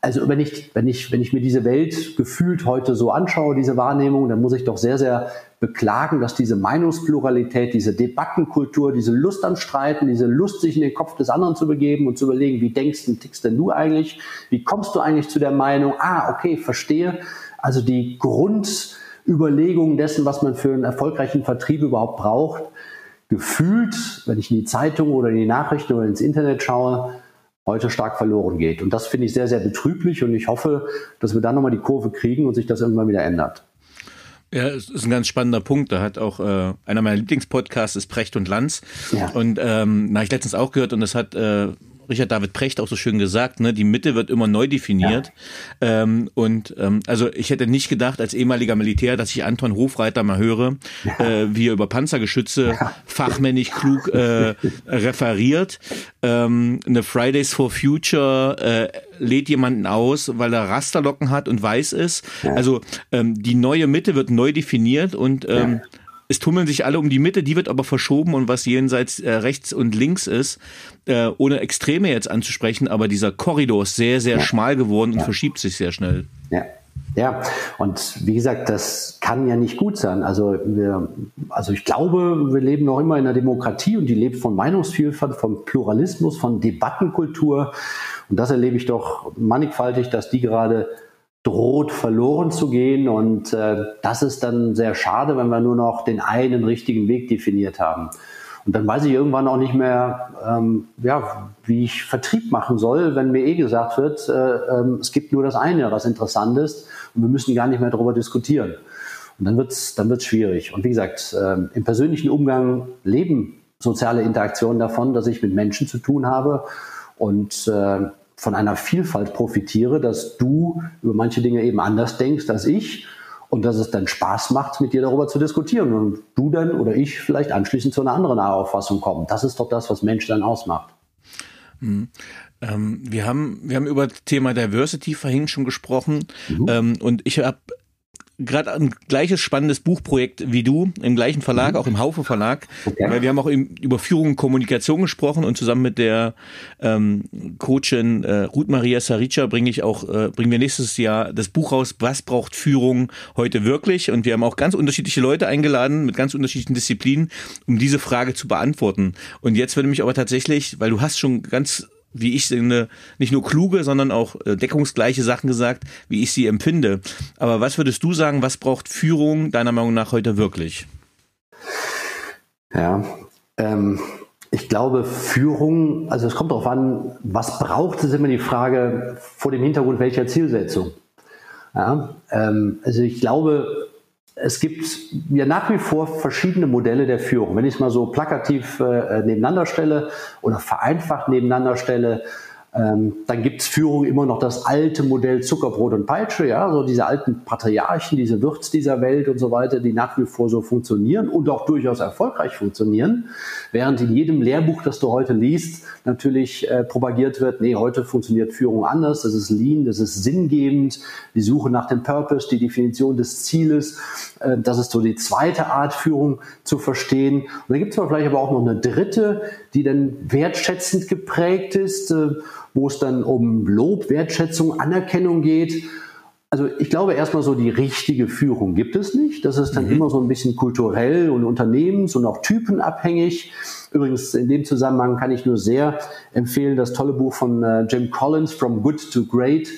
Also wenn ich, wenn ich, wenn ich mir diese Welt gefühlt heute so anschaue, diese Wahrnehmung, dann muss ich doch sehr, sehr beklagen, dass diese Meinungspluralität, diese Debattenkultur, diese Lust am Streiten, diese Lust, sich in den Kopf des anderen zu begeben und zu überlegen, wie denkst und tickst denn du eigentlich? Wie kommst du eigentlich zu der Meinung? Ah, okay, verstehe. Also die Grundüberlegung dessen, was man für einen erfolgreichen Vertrieb überhaupt braucht, gefühlt, wenn ich in die Zeitung oder in die Nachrichten oder ins Internet schaue, heute stark verloren geht. Und das finde ich sehr, sehr betrüblich und ich hoffe, dass wir dann nochmal die Kurve kriegen und sich das irgendwann wieder ändert. Ja, es ist ein ganz spannender Punkt. Da hat auch äh, einer meiner Lieblingspodcasts ist Precht und Lanz. Ja. Und ähm, na, ich letztens auch gehört und das hat äh, Richard David Precht auch so schön gesagt, ne, die Mitte wird immer neu definiert. Ja. Ähm, und ähm, also ich hätte nicht gedacht, als ehemaliger Militär, dass ich Anton Hofreiter mal höre, ja. äh, wie er über Panzergeschütze ja. fachmännisch klug äh, referiert. Ähm, eine Fridays for Future äh, lädt jemanden aus, weil er Rasterlocken hat und weiß ist. Also ähm, die neue Mitte wird neu definiert und ähm, es tummeln sich alle um die Mitte, die wird aber verschoben und was jenseits äh, rechts und links ist, äh, ohne Extreme jetzt anzusprechen, aber dieser Korridor ist sehr, sehr ja. schmal geworden und ja. verschiebt sich sehr schnell. Ja. Ja, und wie gesagt, das kann ja nicht gut sein. Also, wir, also ich glaube, wir leben noch immer in einer Demokratie und die lebt von Meinungsvielfalt, von Pluralismus, von Debattenkultur. Und das erlebe ich doch mannigfaltig, dass die gerade droht verloren zu gehen. Und äh, das ist dann sehr schade, wenn wir nur noch den einen richtigen Weg definiert haben. Und dann weiß ich irgendwann auch nicht mehr, ähm, ja, wie ich Vertrieb machen soll, wenn mir eh gesagt wird, äh, äh, es gibt nur das eine, was interessant ist und wir müssen gar nicht mehr darüber diskutieren. Und dann wird's dann wird's schwierig. Und wie gesagt, äh, im persönlichen Umgang leben soziale Interaktionen davon, dass ich mit Menschen zu tun habe und äh, von einer Vielfalt profitiere, dass du über manche Dinge eben anders denkst als ich und dass es dann Spaß macht, mit dir darüber zu diskutieren und du dann oder ich vielleicht anschließend zu einer anderen Auffassung kommen. Das ist doch das, was Menschen dann ausmacht. Mhm. Ähm, wir haben wir haben über das Thema Diversity vorhin schon gesprochen mhm. ähm, und ich habe gerade ein gleiches spannendes Buchprojekt wie du, im gleichen Verlag, mhm. auch im Haufe Verlag. Okay. Weil wir haben auch über Führung und Kommunikation gesprochen und zusammen mit der ähm, Coachin äh, Ruth Maria Sarica bringe ich auch, äh, bringen wir nächstes Jahr das Buch raus, Was braucht Führung heute wirklich? Und wir haben auch ganz unterschiedliche Leute eingeladen mit ganz unterschiedlichen Disziplinen, um diese Frage zu beantworten. Und jetzt würde mich aber tatsächlich, weil du hast schon ganz wie ich sie nicht nur kluge, sondern auch äh, deckungsgleiche Sachen gesagt, wie ich sie empfinde. Aber was würdest du sagen, was braucht Führung deiner Meinung nach heute wirklich? Ja, ähm, ich glaube, Führung, also es kommt darauf an, was braucht es immer die Frage vor dem Hintergrund welcher Zielsetzung. Ja, ähm, also ich glaube, es gibt ja nach wie vor verschiedene Modelle der Führung. Wenn ich es mal so plakativ äh, nebeneinander stelle oder vereinfacht nebeneinander stelle, ähm, dann gibt es Führung immer noch das alte Modell Zuckerbrot und Peitsche, ja, so diese alten Patriarchen, diese Wirts dieser Welt und so weiter, die nach wie vor so funktionieren und auch durchaus erfolgreich funktionieren, während in jedem Lehrbuch, das du heute liest, natürlich äh, propagiert wird, nee, heute funktioniert Führung anders, das ist lean, das ist sinngebend, die Suche nach dem Purpose, die Definition des Zieles, äh, das ist so die zweite Art Führung zu verstehen. Und dann gibt es vielleicht aber auch noch eine dritte, die dann wertschätzend geprägt ist, äh, wo es dann um Lob, Wertschätzung, Anerkennung geht. Also ich glaube erstmal so die richtige Führung gibt es nicht. Das ist dann mhm. immer so ein bisschen kulturell und unternehmens- und auch typenabhängig. Übrigens in dem Zusammenhang kann ich nur sehr empfehlen das tolle Buch von äh, Jim Collins, From Good to Great,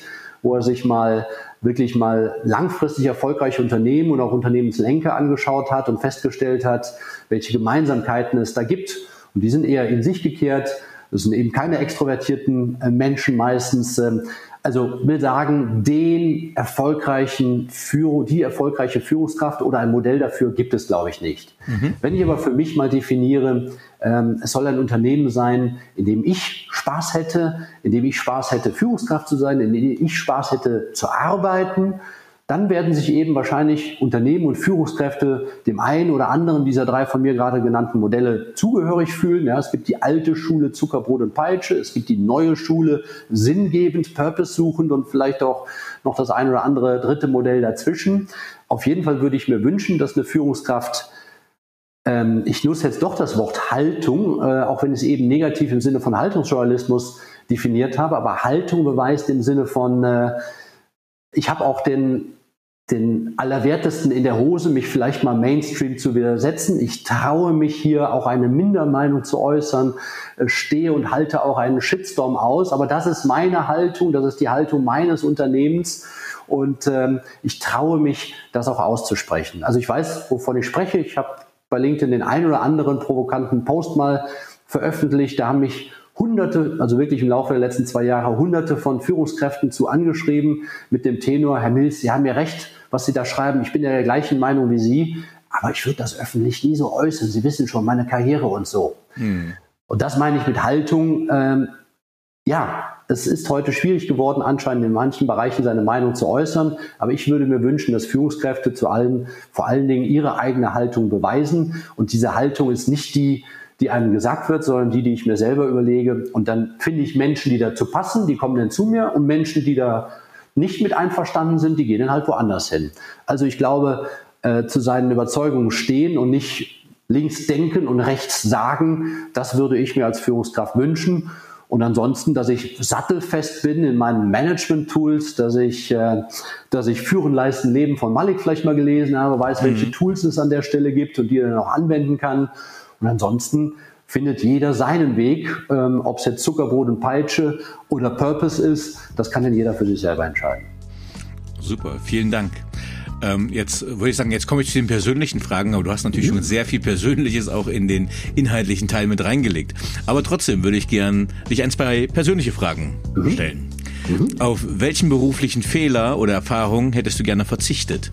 wo er sich mal wirklich mal langfristig erfolgreiche Unternehmen und auch Unternehmenslenker angeschaut hat und festgestellt hat, welche Gemeinsamkeiten es da gibt. Und die sind eher in sich gekehrt, das sind eben keine extrovertierten äh, Menschen meistens. Ähm, also will sagen, den erfolgreichen Führung, die erfolgreiche Führungskraft oder ein Modell dafür gibt es, glaube ich, nicht. Mhm. Wenn ich aber für mich mal definiere, ähm, es soll ein Unternehmen sein, in dem ich Spaß hätte, in dem ich Spaß hätte, Führungskraft zu sein, in dem ich Spaß hätte, zu arbeiten, dann werden sich eben wahrscheinlich Unternehmen und Führungskräfte dem einen oder anderen dieser drei von mir gerade genannten Modelle zugehörig fühlen. Ja, es gibt die alte Schule Zuckerbrot und Peitsche, es gibt die neue Schule sinngebend, purpose-suchend und vielleicht auch noch das ein oder andere dritte Modell dazwischen. Auf jeden Fall würde ich mir wünschen, dass eine Führungskraft ähm, ich nutze jetzt doch das Wort Haltung, äh, auch wenn ich es eben negativ im Sinne von Haltungsjournalismus definiert habe, aber Haltung beweist im Sinne von, äh, ich habe auch den den Allerwertesten in der Hose, mich vielleicht mal Mainstream zu widersetzen. Ich traue mich hier auch eine Mindermeinung zu äußern, äh, stehe und halte auch einen Shitstorm aus. Aber das ist meine Haltung, das ist die Haltung meines Unternehmens. Und ähm, ich traue mich, das auch auszusprechen. Also ich weiß, wovon ich spreche. Ich habe bei LinkedIn den einen oder anderen provokanten Post mal veröffentlicht. Da haben mich hunderte, also wirklich im Laufe der letzten zwei Jahre, hunderte von Führungskräften zu angeschrieben mit dem Tenor, Herr Mills, Sie haben ja recht, was Sie da schreiben. Ich bin ja der gleichen Meinung wie Sie, aber ich würde das öffentlich nie so äußern. Sie wissen schon, meine Karriere und so. Hm. Und das meine ich mit Haltung. Ähm, ja, es ist heute schwierig geworden, anscheinend in manchen Bereichen seine Meinung zu äußern. Aber ich würde mir wünschen, dass Führungskräfte zu allem, vor allen Dingen ihre eigene Haltung beweisen. Und diese Haltung ist nicht die, die einem gesagt wird, sondern die, die ich mir selber überlege. Und dann finde ich Menschen, die dazu passen, die kommen dann zu mir und Menschen, die da nicht mit einverstanden sind, die gehen dann halt woanders hin. Also ich glaube, äh, zu seinen Überzeugungen stehen und nicht links denken und rechts sagen, das würde ich mir als Führungskraft wünschen. Und ansonsten, dass ich sattelfest bin in meinen Management-Tools, dass ich, äh, dass ich Führen, Leisten, Leben von Malik vielleicht mal gelesen habe, weiß, welche mhm. Tools es an der Stelle gibt und die er dann auch anwenden kann. Und ansonsten findet jeder seinen Weg, ähm, ob es jetzt Zuckerbrot und Peitsche oder Purpose ist, das kann dann jeder für sich selber entscheiden. Super, vielen Dank. Ähm, jetzt würde ich sagen, jetzt komme ich zu den persönlichen Fragen, aber du hast natürlich mhm. schon sehr viel Persönliches auch in den inhaltlichen Teil mit reingelegt. Aber trotzdem würde ich gern dich ein, zwei persönliche Fragen mhm. stellen. Mhm. Auf welchen beruflichen Fehler oder Erfahrungen hättest du gerne verzichtet?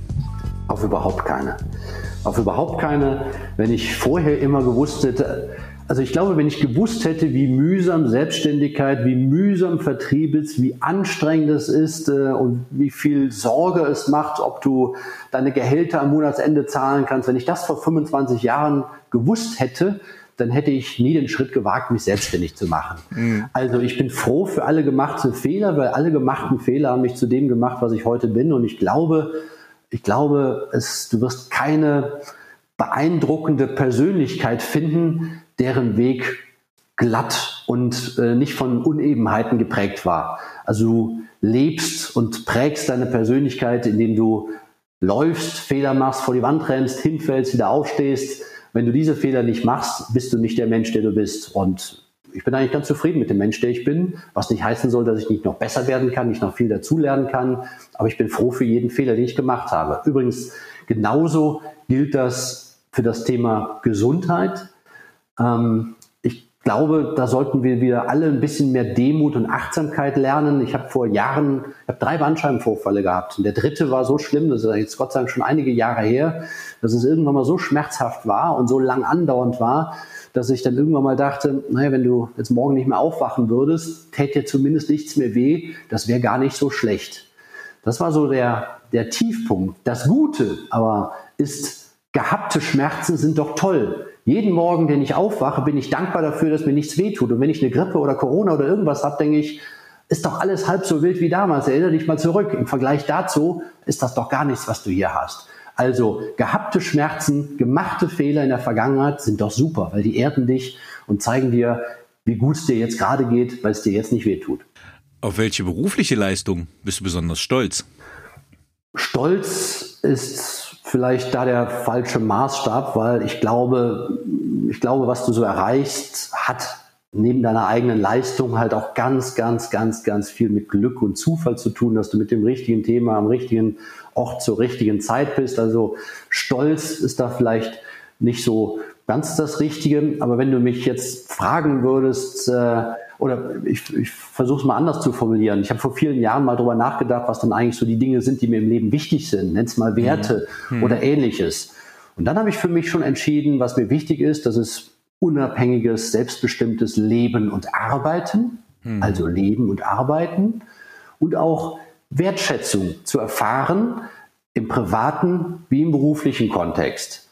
Auf überhaupt keine. Auf überhaupt keine. Wenn ich vorher immer gewusst hätte, also ich glaube, wenn ich gewusst hätte, wie mühsam Selbstständigkeit, wie mühsam Vertrieb ist, wie anstrengend es ist äh, und wie viel Sorge es macht, ob du deine Gehälter am Monatsende zahlen kannst, wenn ich das vor 25 Jahren gewusst hätte, dann hätte ich nie den Schritt gewagt, mich selbstständig zu machen. Mhm. Also ich bin froh für alle gemachten Fehler, weil alle gemachten Fehler haben mich zu dem gemacht, was ich heute bin. Und ich glaube, ich glaube, es, du wirst keine beeindruckende Persönlichkeit finden, deren Weg glatt und äh, nicht von Unebenheiten geprägt war. Also du lebst und prägst deine Persönlichkeit, indem du läufst, Fehler machst, vor die Wand rennst, hinfällst, wieder aufstehst. Wenn du diese Fehler nicht machst, bist du nicht der Mensch, der du bist. Und ich bin eigentlich ganz zufrieden mit dem Mensch, der ich bin, was nicht heißen soll, dass ich nicht noch besser werden kann, nicht noch viel dazulernen kann. Aber ich bin froh für jeden Fehler, den ich gemacht habe. Übrigens, genauso gilt das für das Thema Gesundheit. Ähm, ich glaube, da sollten wir wieder alle ein bisschen mehr Demut und Achtsamkeit lernen. Ich habe vor Jahren, ich habe drei Bandscheibenvorfälle gehabt und der dritte war so schlimm, das ist jetzt Gott sei Dank schon einige Jahre her, dass es irgendwann mal so schmerzhaft war und so lang andauernd war, dass ich dann irgendwann mal dachte, naja, wenn du jetzt morgen nicht mehr aufwachen würdest, täte dir zumindest nichts mehr weh, das wäre gar nicht so schlecht. Das war so der, der Tiefpunkt. Das Gute aber ist, gehabte Schmerzen sind doch toll. Jeden Morgen, den ich aufwache, bin ich dankbar dafür, dass mir nichts wehtut. Und wenn ich eine Grippe oder Corona oder irgendwas habe, denke ich, ist doch alles halb so wild wie damals. Erinnere dich mal zurück. Im Vergleich dazu ist das doch gar nichts, was du hier hast. Also gehabte Schmerzen, gemachte Fehler in der Vergangenheit sind doch super, weil die erden dich und zeigen dir, wie gut es dir jetzt gerade geht, weil es dir jetzt nicht wehtut. Auf welche berufliche Leistung bist du besonders stolz? Stolz ist vielleicht da der falsche Maßstab, weil ich glaube, ich glaube, was du so erreichst, hat neben deiner eigenen Leistung halt auch ganz, ganz, ganz, ganz viel mit Glück und Zufall zu tun, dass du mit dem richtigen Thema am richtigen Ort zur richtigen Zeit bist. Also Stolz ist da vielleicht nicht so ganz das Richtige. Aber wenn du mich jetzt fragen würdest, äh, oder ich, ich versuche es mal anders zu formulieren. Ich habe vor vielen Jahren mal darüber nachgedacht, was dann eigentlich so die Dinge sind, die mir im Leben wichtig sind. Nenn es mal Werte mhm. oder ähnliches. Und dann habe ich für mich schon entschieden, was mir wichtig ist, das ist unabhängiges, selbstbestimmtes Leben und Arbeiten. Mhm. Also Leben und Arbeiten. Und auch Wertschätzung zu erfahren im privaten wie im beruflichen Kontext.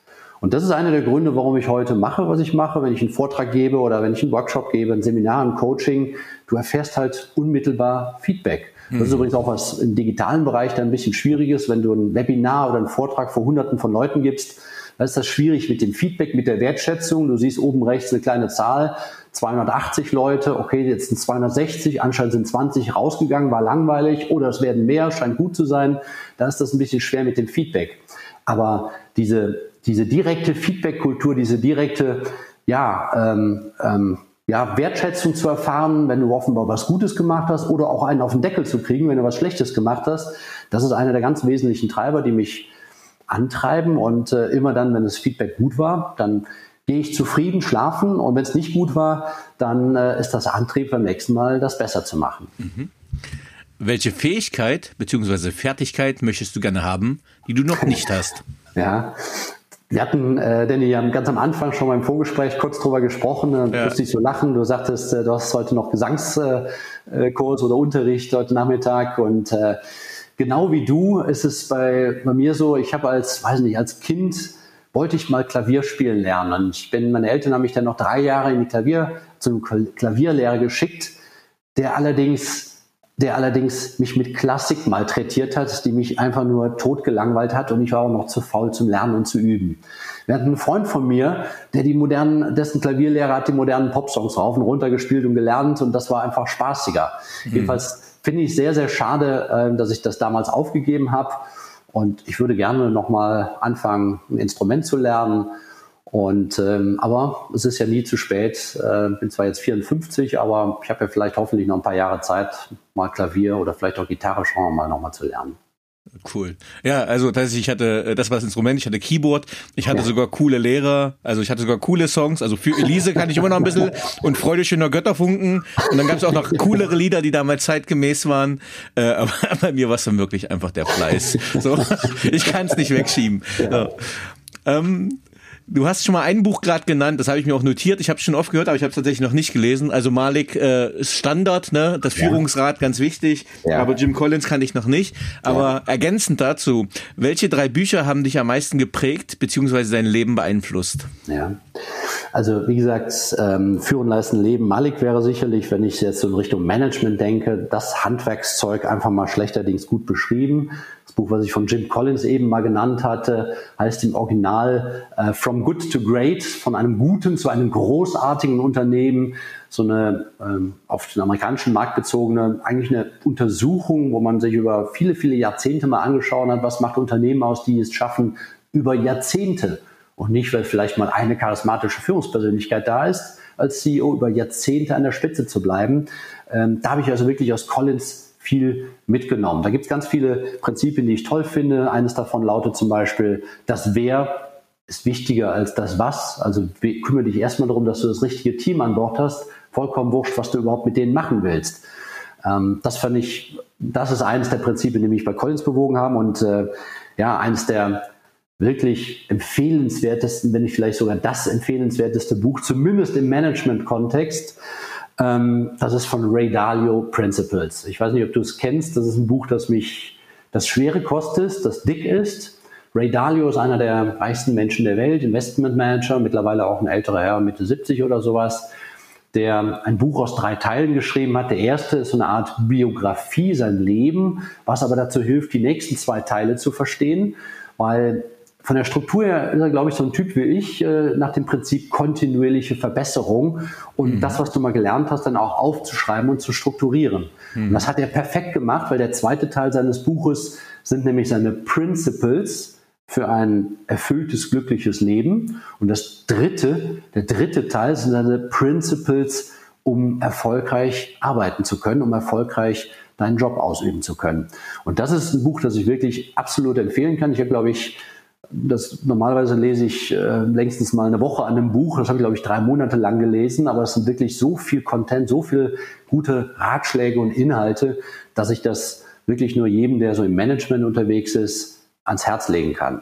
Und das ist einer der Gründe, warum ich heute mache, was ich mache, wenn ich einen Vortrag gebe oder wenn ich einen Workshop gebe, ein Seminar, ein Coaching. Du erfährst halt unmittelbar Feedback. Das ist mhm. übrigens auch was im digitalen Bereich dann ein bisschen schwieriges, wenn du ein Webinar oder einen Vortrag vor Hunderten von Leuten gibst. Da ist das schwierig mit dem Feedback, mit der Wertschätzung. Du siehst oben rechts eine kleine Zahl, 280 Leute, okay, jetzt sind 260, anscheinend sind 20 rausgegangen, war langweilig oder es werden mehr, scheint gut zu sein. Da ist das ein bisschen schwer mit dem Feedback. Aber diese diese direkte Feedback-Kultur, diese direkte, ja, ähm, ähm, ja, Wertschätzung zu erfahren, wenn du offenbar was Gutes gemacht hast oder auch einen auf den Deckel zu kriegen, wenn du was Schlechtes gemacht hast. Das ist einer der ganz wesentlichen Treiber, die mich antreiben und äh, immer dann, wenn das Feedback gut war, dann gehe ich zufrieden schlafen und wenn es nicht gut war, dann äh, ist das Antrieb beim nächsten Mal, das besser zu machen. Mhm. Welche Fähigkeit bzw. Fertigkeit möchtest du gerne haben, die du noch nicht hast? ja, wir hatten, äh, Danny, ganz am Anfang schon mal im Vorgespräch kurz drüber gesprochen. Dann ja. musste ich so lachen. Du sagtest, äh, du hast heute noch Gesangskurs äh, oder Unterricht heute Nachmittag. Und äh, genau wie du ist es bei, bei mir so, ich habe als, weiß nicht, als Kind wollte ich mal Klavier spielen lernen. Ich bin, meine Eltern haben mich dann noch drei Jahre in die Klavier, zum Klavierlehrer geschickt, der allerdings der allerdings mich mit Klassik malträtiert hat, die mich einfach nur totgelangweilt hat und ich war auch noch zu faul zum Lernen und zu üben. Wir hatten einen Freund von mir, der die modernen, dessen Klavierlehrer hat die modernen Popsongs rauf und runter gespielt und gelernt und das war einfach spaßiger. Mhm. Jedenfalls finde ich sehr, sehr schade, äh, dass ich das damals aufgegeben habe und ich würde gerne nochmal anfangen, ein Instrument zu lernen und ähm, aber es ist ja nie zu spät. Äh, bin zwar jetzt 54, aber ich habe ja vielleicht hoffentlich noch ein paar Jahre Zeit, mal Klavier oder vielleicht auch Gitarre schauen wir mal nochmal zu lernen. Cool. Ja, also das, ich hatte, äh, das war das Instrument, ich hatte Keyboard, ich hatte ja. sogar coole Lehrer, also ich hatte sogar coole Songs, also für Elise kann ich immer noch ein bisschen und Freude schöner Götterfunken und dann gab es auch noch coolere Lieder, die damals zeitgemäß waren, äh, aber bei mir war es dann wirklich einfach der Fleiß. So, ich kann es nicht wegschieben. So. Ähm, Du hast schon mal ein Buch gerade genannt, das habe ich mir auch notiert. Ich habe es schon oft gehört, aber ich habe es tatsächlich noch nicht gelesen. Also Malik äh, ist Standard, ne? Das ja. Führungsrad ganz wichtig. Ja. Aber Jim Collins kann ich noch nicht. Aber ja. ergänzend dazu, welche drei Bücher haben dich am meisten geprägt beziehungsweise dein Leben beeinflusst? Ja, also wie gesagt, ähm, Führen, Leisten, Leben. Malik wäre sicherlich, wenn ich jetzt so in Richtung Management denke, das Handwerkszeug einfach mal schlechterdings gut beschrieben. Buch, was ich von Jim Collins eben mal genannt hatte, heißt im Original uh, From Good to Great, von einem guten zu einem großartigen Unternehmen. So eine ähm, auf den amerikanischen Markt bezogene, eigentlich eine Untersuchung, wo man sich über viele, viele Jahrzehnte mal angeschaut hat, was macht Unternehmen aus, die es schaffen, über Jahrzehnte und nicht, weil vielleicht mal eine charismatische Führungspersönlichkeit da ist, als CEO über Jahrzehnte an der Spitze zu bleiben. Ähm, da habe ich also wirklich aus Collins viel mitgenommen. Da gibt es ganz viele Prinzipien, die ich toll finde. Eines davon lautet zum Beispiel, das Wer ist wichtiger als das Was. Also kümmere dich erstmal darum, dass du das richtige Team an Bord hast. Vollkommen wurscht, was du überhaupt mit denen machen willst. Ähm, das fand ich, das ist eines der Prinzipien, die mich bei Collins bewogen haben und äh, ja, eines der wirklich empfehlenswertesten, wenn nicht vielleicht sogar das empfehlenswerteste Buch, zumindest im Management-Kontext. Ähm, das ist von Ray Dalio Principles. Ich weiß nicht, ob du es kennst. Das ist ein Buch, das mich das schwere kostet, das dick ist. Ray Dalio ist einer der reichsten Menschen der Welt, Investmentmanager, mittlerweile auch ein älterer Herr, Mitte 70 oder sowas, der ein Buch aus drei Teilen geschrieben hat. Der erste ist so eine Art Biografie, sein Leben, was aber dazu hilft, die nächsten zwei Teile zu verstehen, weil von der Struktur her ist er, glaube ich, so ein Typ wie ich, äh, nach dem Prinzip kontinuierliche Verbesserung und mhm. das, was du mal gelernt hast, dann auch aufzuschreiben und zu strukturieren. Mhm. Und das hat er perfekt gemacht, weil der zweite Teil seines Buches sind nämlich seine Principles für ein erfülltes, glückliches Leben. Und das dritte, der dritte Teil sind seine Principles, um erfolgreich arbeiten zu können, um erfolgreich deinen Job ausüben zu können. Und das ist ein Buch, das ich wirklich absolut empfehlen kann. Ich habe, glaube ich, das normalerweise lese ich äh, längstens mal eine Woche an einem Buch. Das habe ich, glaube ich, drei Monate lang gelesen. Aber es sind wirklich so viel Content, so viel gute Ratschläge und Inhalte, dass ich das wirklich nur jedem, der so im Management unterwegs ist, ans Herz legen kann.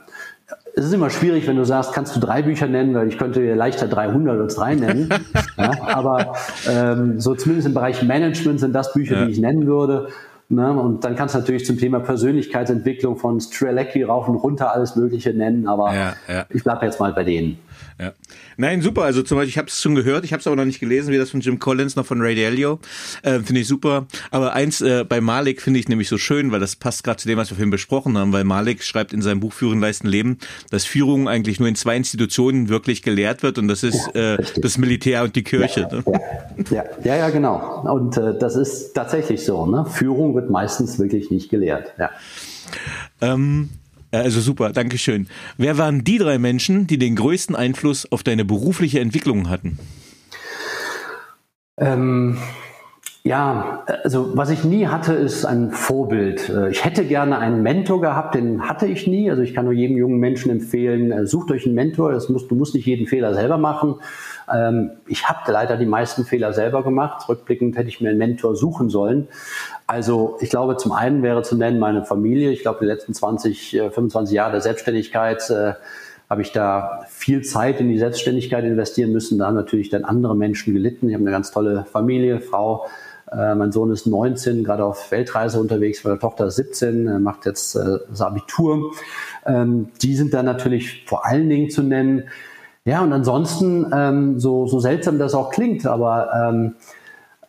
Es ist immer schwierig, wenn du sagst, kannst du drei Bücher nennen, weil ich könnte dir leichter 300 oder drei nennen. ja, aber ähm, so zumindest im Bereich Management sind das Bücher, ja. die ich nennen würde. Ne? Und dann kannst du natürlich zum Thema Persönlichkeitsentwicklung von Strelecki rauf und runter alles Mögliche nennen, aber ja, ja. ich bleibe jetzt mal bei denen. Ja. Nein, super. Also zum Beispiel, ich habe es schon gehört, ich habe es aber noch nicht gelesen, wie das von Jim Collins noch von Ray Dalio. Äh, finde ich super. Aber eins äh, bei Malik finde ich nämlich so schön, weil das passt gerade zu dem, was wir vorhin besprochen haben, weil Malik schreibt in seinem Buch Führen, Leisten, Leben, dass Führung eigentlich nur in zwei Institutionen wirklich gelehrt wird und das ist ja, äh, das Militär und die Kirche. Ja, ne? ja, ja, ja, genau. Und äh, das ist tatsächlich so. Ne? Führung wird meistens wirklich nicht gelehrt. Ja. Ähm, also super, Dankeschön. Wer waren die drei Menschen, die den größten Einfluss auf deine berufliche Entwicklung hatten? Ähm, ja, also was ich nie hatte, ist ein Vorbild. Äh, ich hätte gerne einen Mentor gehabt, den hatte ich nie. Also ich kann nur jedem jungen Menschen empfehlen, äh, sucht euch einen Mentor. Das musst, du musst nicht jeden Fehler selber machen. Ähm, ich habe leider die meisten Fehler selber gemacht. Rückblickend hätte ich mir einen Mentor suchen sollen. Also ich glaube, zum einen wäre zu nennen meine Familie. Ich glaube, die letzten 20, 25 äh, Jahre der Selbstständigkeit äh, habe ich da viel Zeit in die Selbstständigkeit investieren müssen. Da haben natürlich dann andere Menschen gelitten. Ich habe eine ganz tolle Familie, Frau. Äh, mein Sohn ist 19, gerade auf Weltreise unterwegs. Meine Tochter ist 17, macht jetzt äh, das Abitur. Ähm, die sind dann natürlich vor allen Dingen zu nennen. Ja, und ansonsten, ähm, so, so seltsam das auch klingt, aber ähm,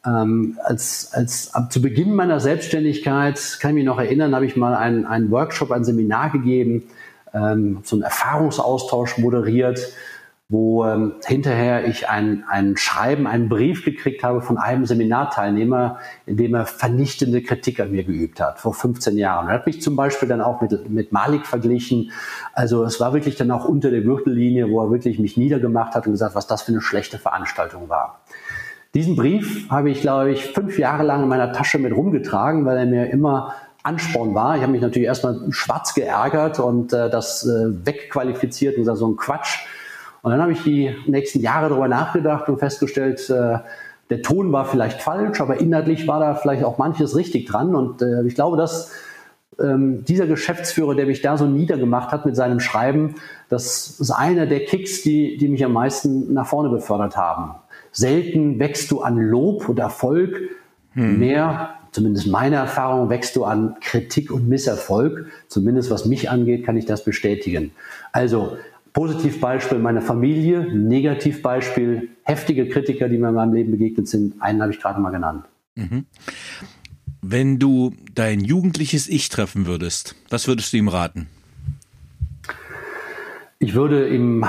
Ähm, als, als ab zu Beginn meiner Selbstständigkeit, kann ich mich noch erinnern, habe ich mal einen, einen Workshop, ein Seminar gegeben, ähm, so einen Erfahrungsaustausch moderiert wo ähm, hinterher ich ein, ein Schreiben, einen Brief gekriegt habe von einem Seminarteilnehmer, in dem er vernichtende Kritik an mir geübt hat, vor 15 Jahren. Er hat mich zum Beispiel dann auch mit, mit Malik verglichen. Also es war wirklich dann auch unter der Gürtellinie, wo er wirklich mich niedergemacht hat und gesagt, was das für eine schlechte Veranstaltung war. Diesen Brief habe ich, glaube ich, fünf Jahre lang in meiner Tasche mit rumgetragen, weil er mir immer Ansporn war. Ich habe mich natürlich erstmal schwarz geärgert und äh, das äh, wegqualifiziert und gesagt, so ein Quatsch und dann habe ich die nächsten Jahre darüber nachgedacht und festgestellt, äh, der Ton war vielleicht falsch, aber inhaltlich war da vielleicht auch manches richtig dran. Und äh, ich glaube, dass ähm, dieser Geschäftsführer, der mich da so niedergemacht hat mit seinem Schreiben, das ist einer der Kicks, die, die mich am meisten nach vorne befördert haben. Selten wächst du an Lob und Erfolg, hm. mehr, zumindest meine Erfahrung, wächst du an Kritik und Misserfolg. Zumindest was mich angeht, kann ich das bestätigen. Also Positivbeispiel meine Familie, Negativbeispiel heftige Kritiker, die mir in meinem Leben begegnet sind. Einen habe ich gerade mal genannt. Mhm. Wenn du dein jugendliches Ich treffen würdest, was würdest du ihm raten? Ich würde ihm,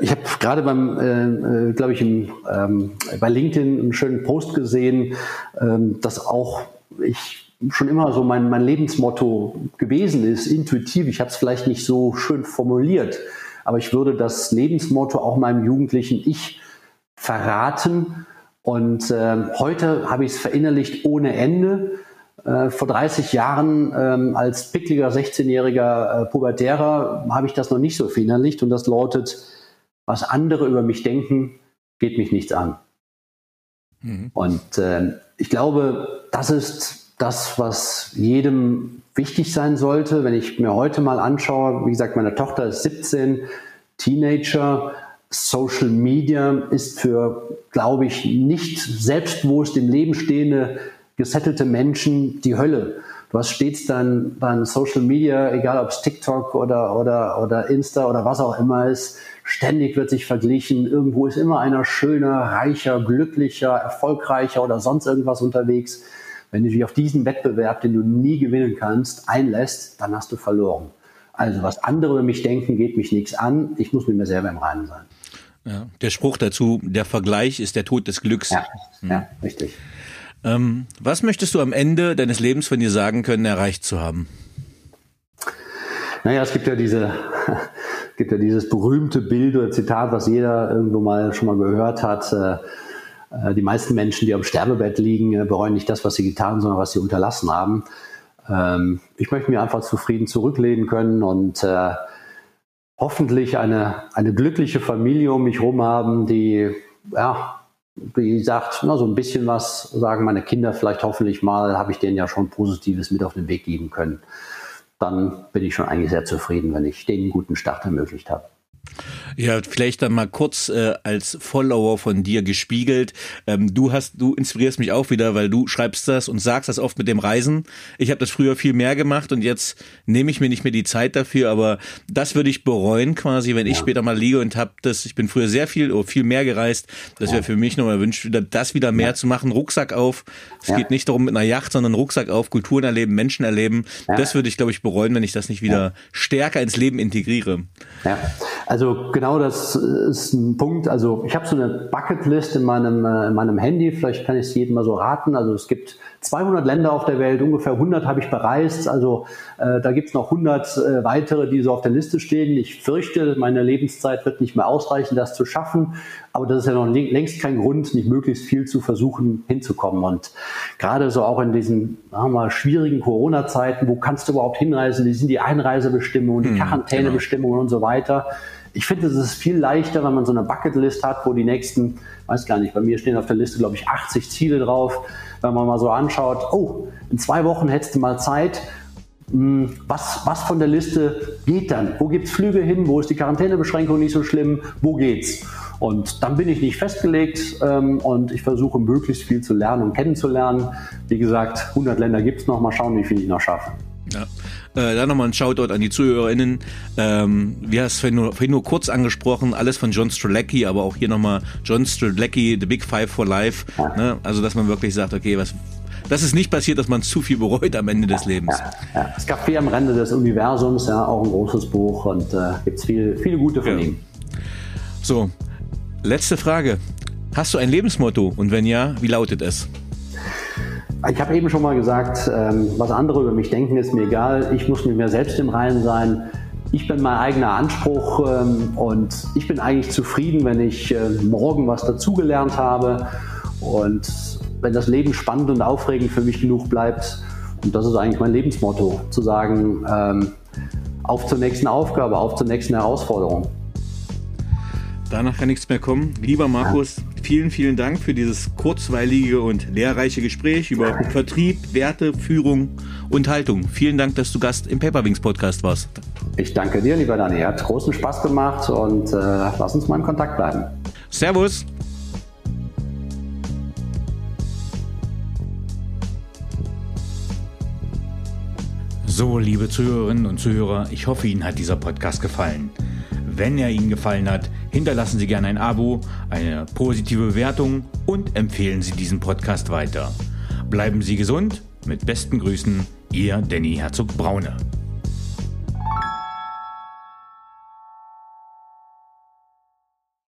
ich habe gerade beim, äh, äh glaube ich, im, ähm, bei LinkedIn einen schönen Post gesehen, ähm, dass auch ich schon immer so mein, mein Lebensmotto gewesen ist, intuitiv. Ich habe es vielleicht nicht so schön formuliert, aber ich würde das Lebensmotto auch meinem jugendlichen Ich verraten. Und äh, heute habe ich es verinnerlicht ohne Ende. Äh, vor 30 Jahren ähm, als pickliger 16-jähriger äh, Pubertärer habe ich das noch nicht so verinnerlicht und das lautet, was andere über mich denken, geht mich nichts an. Mhm. Und äh, ich glaube, das ist das, was jedem wichtig sein sollte. Wenn ich mir heute mal anschaue, wie gesagt, meine Tochter ist 17, Teenager, Social Media ist für, glaube ich, nicht selbstbewusst im Leben stehende, gesettelte Menschen die Hölle. Du hast stets dann dein Social Media, egal ob es TikTok oder, oder, oder Insta oder was auch immer ist, ständig wird sich verglichen. Irgendwo ist immer einer schöner, reicher, glücklicher, erfolgreicher oder sonst irgendwas unterwegs. Wenn du dich auf diesen Wettbewerb, den du nie gewinnen kannst, einlässt, dann hast du verloren. Also was andere über mich denken, geht mich nichts an. Ich muss mit mir selber im Reinen sein. Ja, der Spruch dazu, der Vergleich ist der Tod des Glücks. Ja, hm. ja richtig. Ähm, was möchtest du am Ende deines Lebens von dir sagen können, erreicht zu haben? Naja, es gibt ja diese, gibt ja dieses berühmte Bild oder Zitat, was jeder irgendwo mal schon mal gehört hat. Äh, äh, die meisten Menschen, die am Sterbebett liegen, äh, bereuen nicht das, was sie getan, sondern was sie unterlassen haben. Ähm, ich möchte mir einfach zufrieden zurücklehnen können und hoffentlich eine, eine glückliche Familie um mich herum haben, die, ja, die sagt, na, so ein bisschen was sagen meine Kinder vielleicht hoffentlich mal, habe ich denen ja schon Positives mit auf den Weg geben können. Dann bin ich schon eigentlich sehr zufrieden, wenn ich denen einen guten Start ermöglicht habe. Ja, vielleicht dann mal kurz äh, als Follower von dir gespiegelt. Ähm, du hast, du inspirierst mich auch wieder, weil du schreibst das und sagst das oft mit dem Reisen. Ich habe das früher viel mehr gemacht und jetzt nehme ich mir nicht mehr die Zeit dafür, aber das würde ich bereuen quasi, wenn ja. ich später mal liege und habe das, ich bin früher sehr viel, viel mehr gereist. Das wäre für mich nochmal wünscht, wieder das wieder mehr ja. zu machen. Rucksack auf. Es geht nicht darum mit einer Yacht, sondern Rucksack auf, Kulturen erleben, Menschen erleben. Das würde ich, glaube ich, bereuen, wenn ich das nicht wieder stärker ins Leben integriere. Ja, also genau das ist ein Punkt. Also ich habe so eine Bucketlist in meinem, äh, in meinem Handy. Vielleicht kann ich es jedem mal so raten. Also es gibt 200 Länder auf der Welt, ungefähr 100 habe ich bereist. Also äh, da gibt es noch 100 äh, weitere, die so auf der Liste stehen. Ich fürchte, meine Lebenszeit wird nicht mehr ausreichen, das zu schaffen. Aber das ist ja noch längst kein Grund, nicht möglichst viel zu versuchen hinzukommen. Und gerade so auch in diesen sagen wir mal, schwierigen Corona-Zeiten, wo kannst du überhaupt hinreisen? Wie sind die Einreisebestimmungen, die hm, Quarantänebestimmungen genau. und so weiter? Ich finde, es ist viel leichter, wenn man so eine Bucketlist hat, wo die nächsten, weiß gar nicht, bei mir stehen auf der Liste, glaube ich, 80 Ziele drauf. Wenn man mal so anschaut, oh, in zwei Wochen hättest du mal Zeit, hm, was, was von der Liste geht dann? Wo gibt es Flüge hin? Wo ist die Quarantänebeschränkung nicht so schlimm? Wo geht's? Und dann bin ich nicht festgelegt ähm, und ich versuche möglichst viel zu lernen und kennenzulernen. Wie gesagt, 100 Länder gibt es noch. Mal schauen, wie viel ich noch schaffe. Ja. Äh, da nochmal ein Shoutout an die ZuhörerInnen. Ähm, wir haben es vorhin nur, vorhin nur kurz angesprochen, alles von John Strelacki, aber auch hier nochmal John Strelacki, The Big Five for Life. Ne? Also, dass man wirklich sagt, okay, was, das ist nicht passiert, dass man zu viel bereut am Ende des Lebens. Ja, ja. Das Café am Rande des Universums, ja, auch ein großes Buch und äh, gibt es viel, viele gute von ja. ihm. So, letzte Frage. Hast du ein Lebensmotto und wenn ja, wie lautet es? Ich habe eben schon mal gesagt, ähm, was andere über mich denken, ist mir egal. Ich muss mit mir selbst im Reinen sein. Ich bin mein eigener Anspruch ähm, und ich bin eigentlich zufrieden, wenn ich äh, morgen was dazugelernt habe und wenn das Leben spannend und aufregend für mich genug bleibt. Und das ist eigentlich mein Lebensmotto, zu sagen, ähm, auf zur nächsten Aufgabe, auf zur nächsten Herausforderung. Danach kann nichts mehr kommen. Lieber Markus, vielen, vielen Dank für dieses kurzweilige und lehrreiche Gespräch über Vertrieb, Werte, Führung und Haltung. Vielen Dank, dass du Gast im Paperwings Podcast warst. Ich danke dir, lieber Dani. Hat großen Spaß gemacht und äh, lass uns mal in Kontakt bleiben. Servus. So, liebe Zuhörerinnen und Zuhörer, ich hoffe, Ihnen hat dieser Podcast gefallen. Wenn er Ihnen gefallen hat, hinterlassen Sie gerne ein Abo, eine positive Bewertung und empfehlen Sie diesen Podcast weiter. Bleiben Sie gesund. Mit besten Grüßen, Ihr Danny Herzog Braune.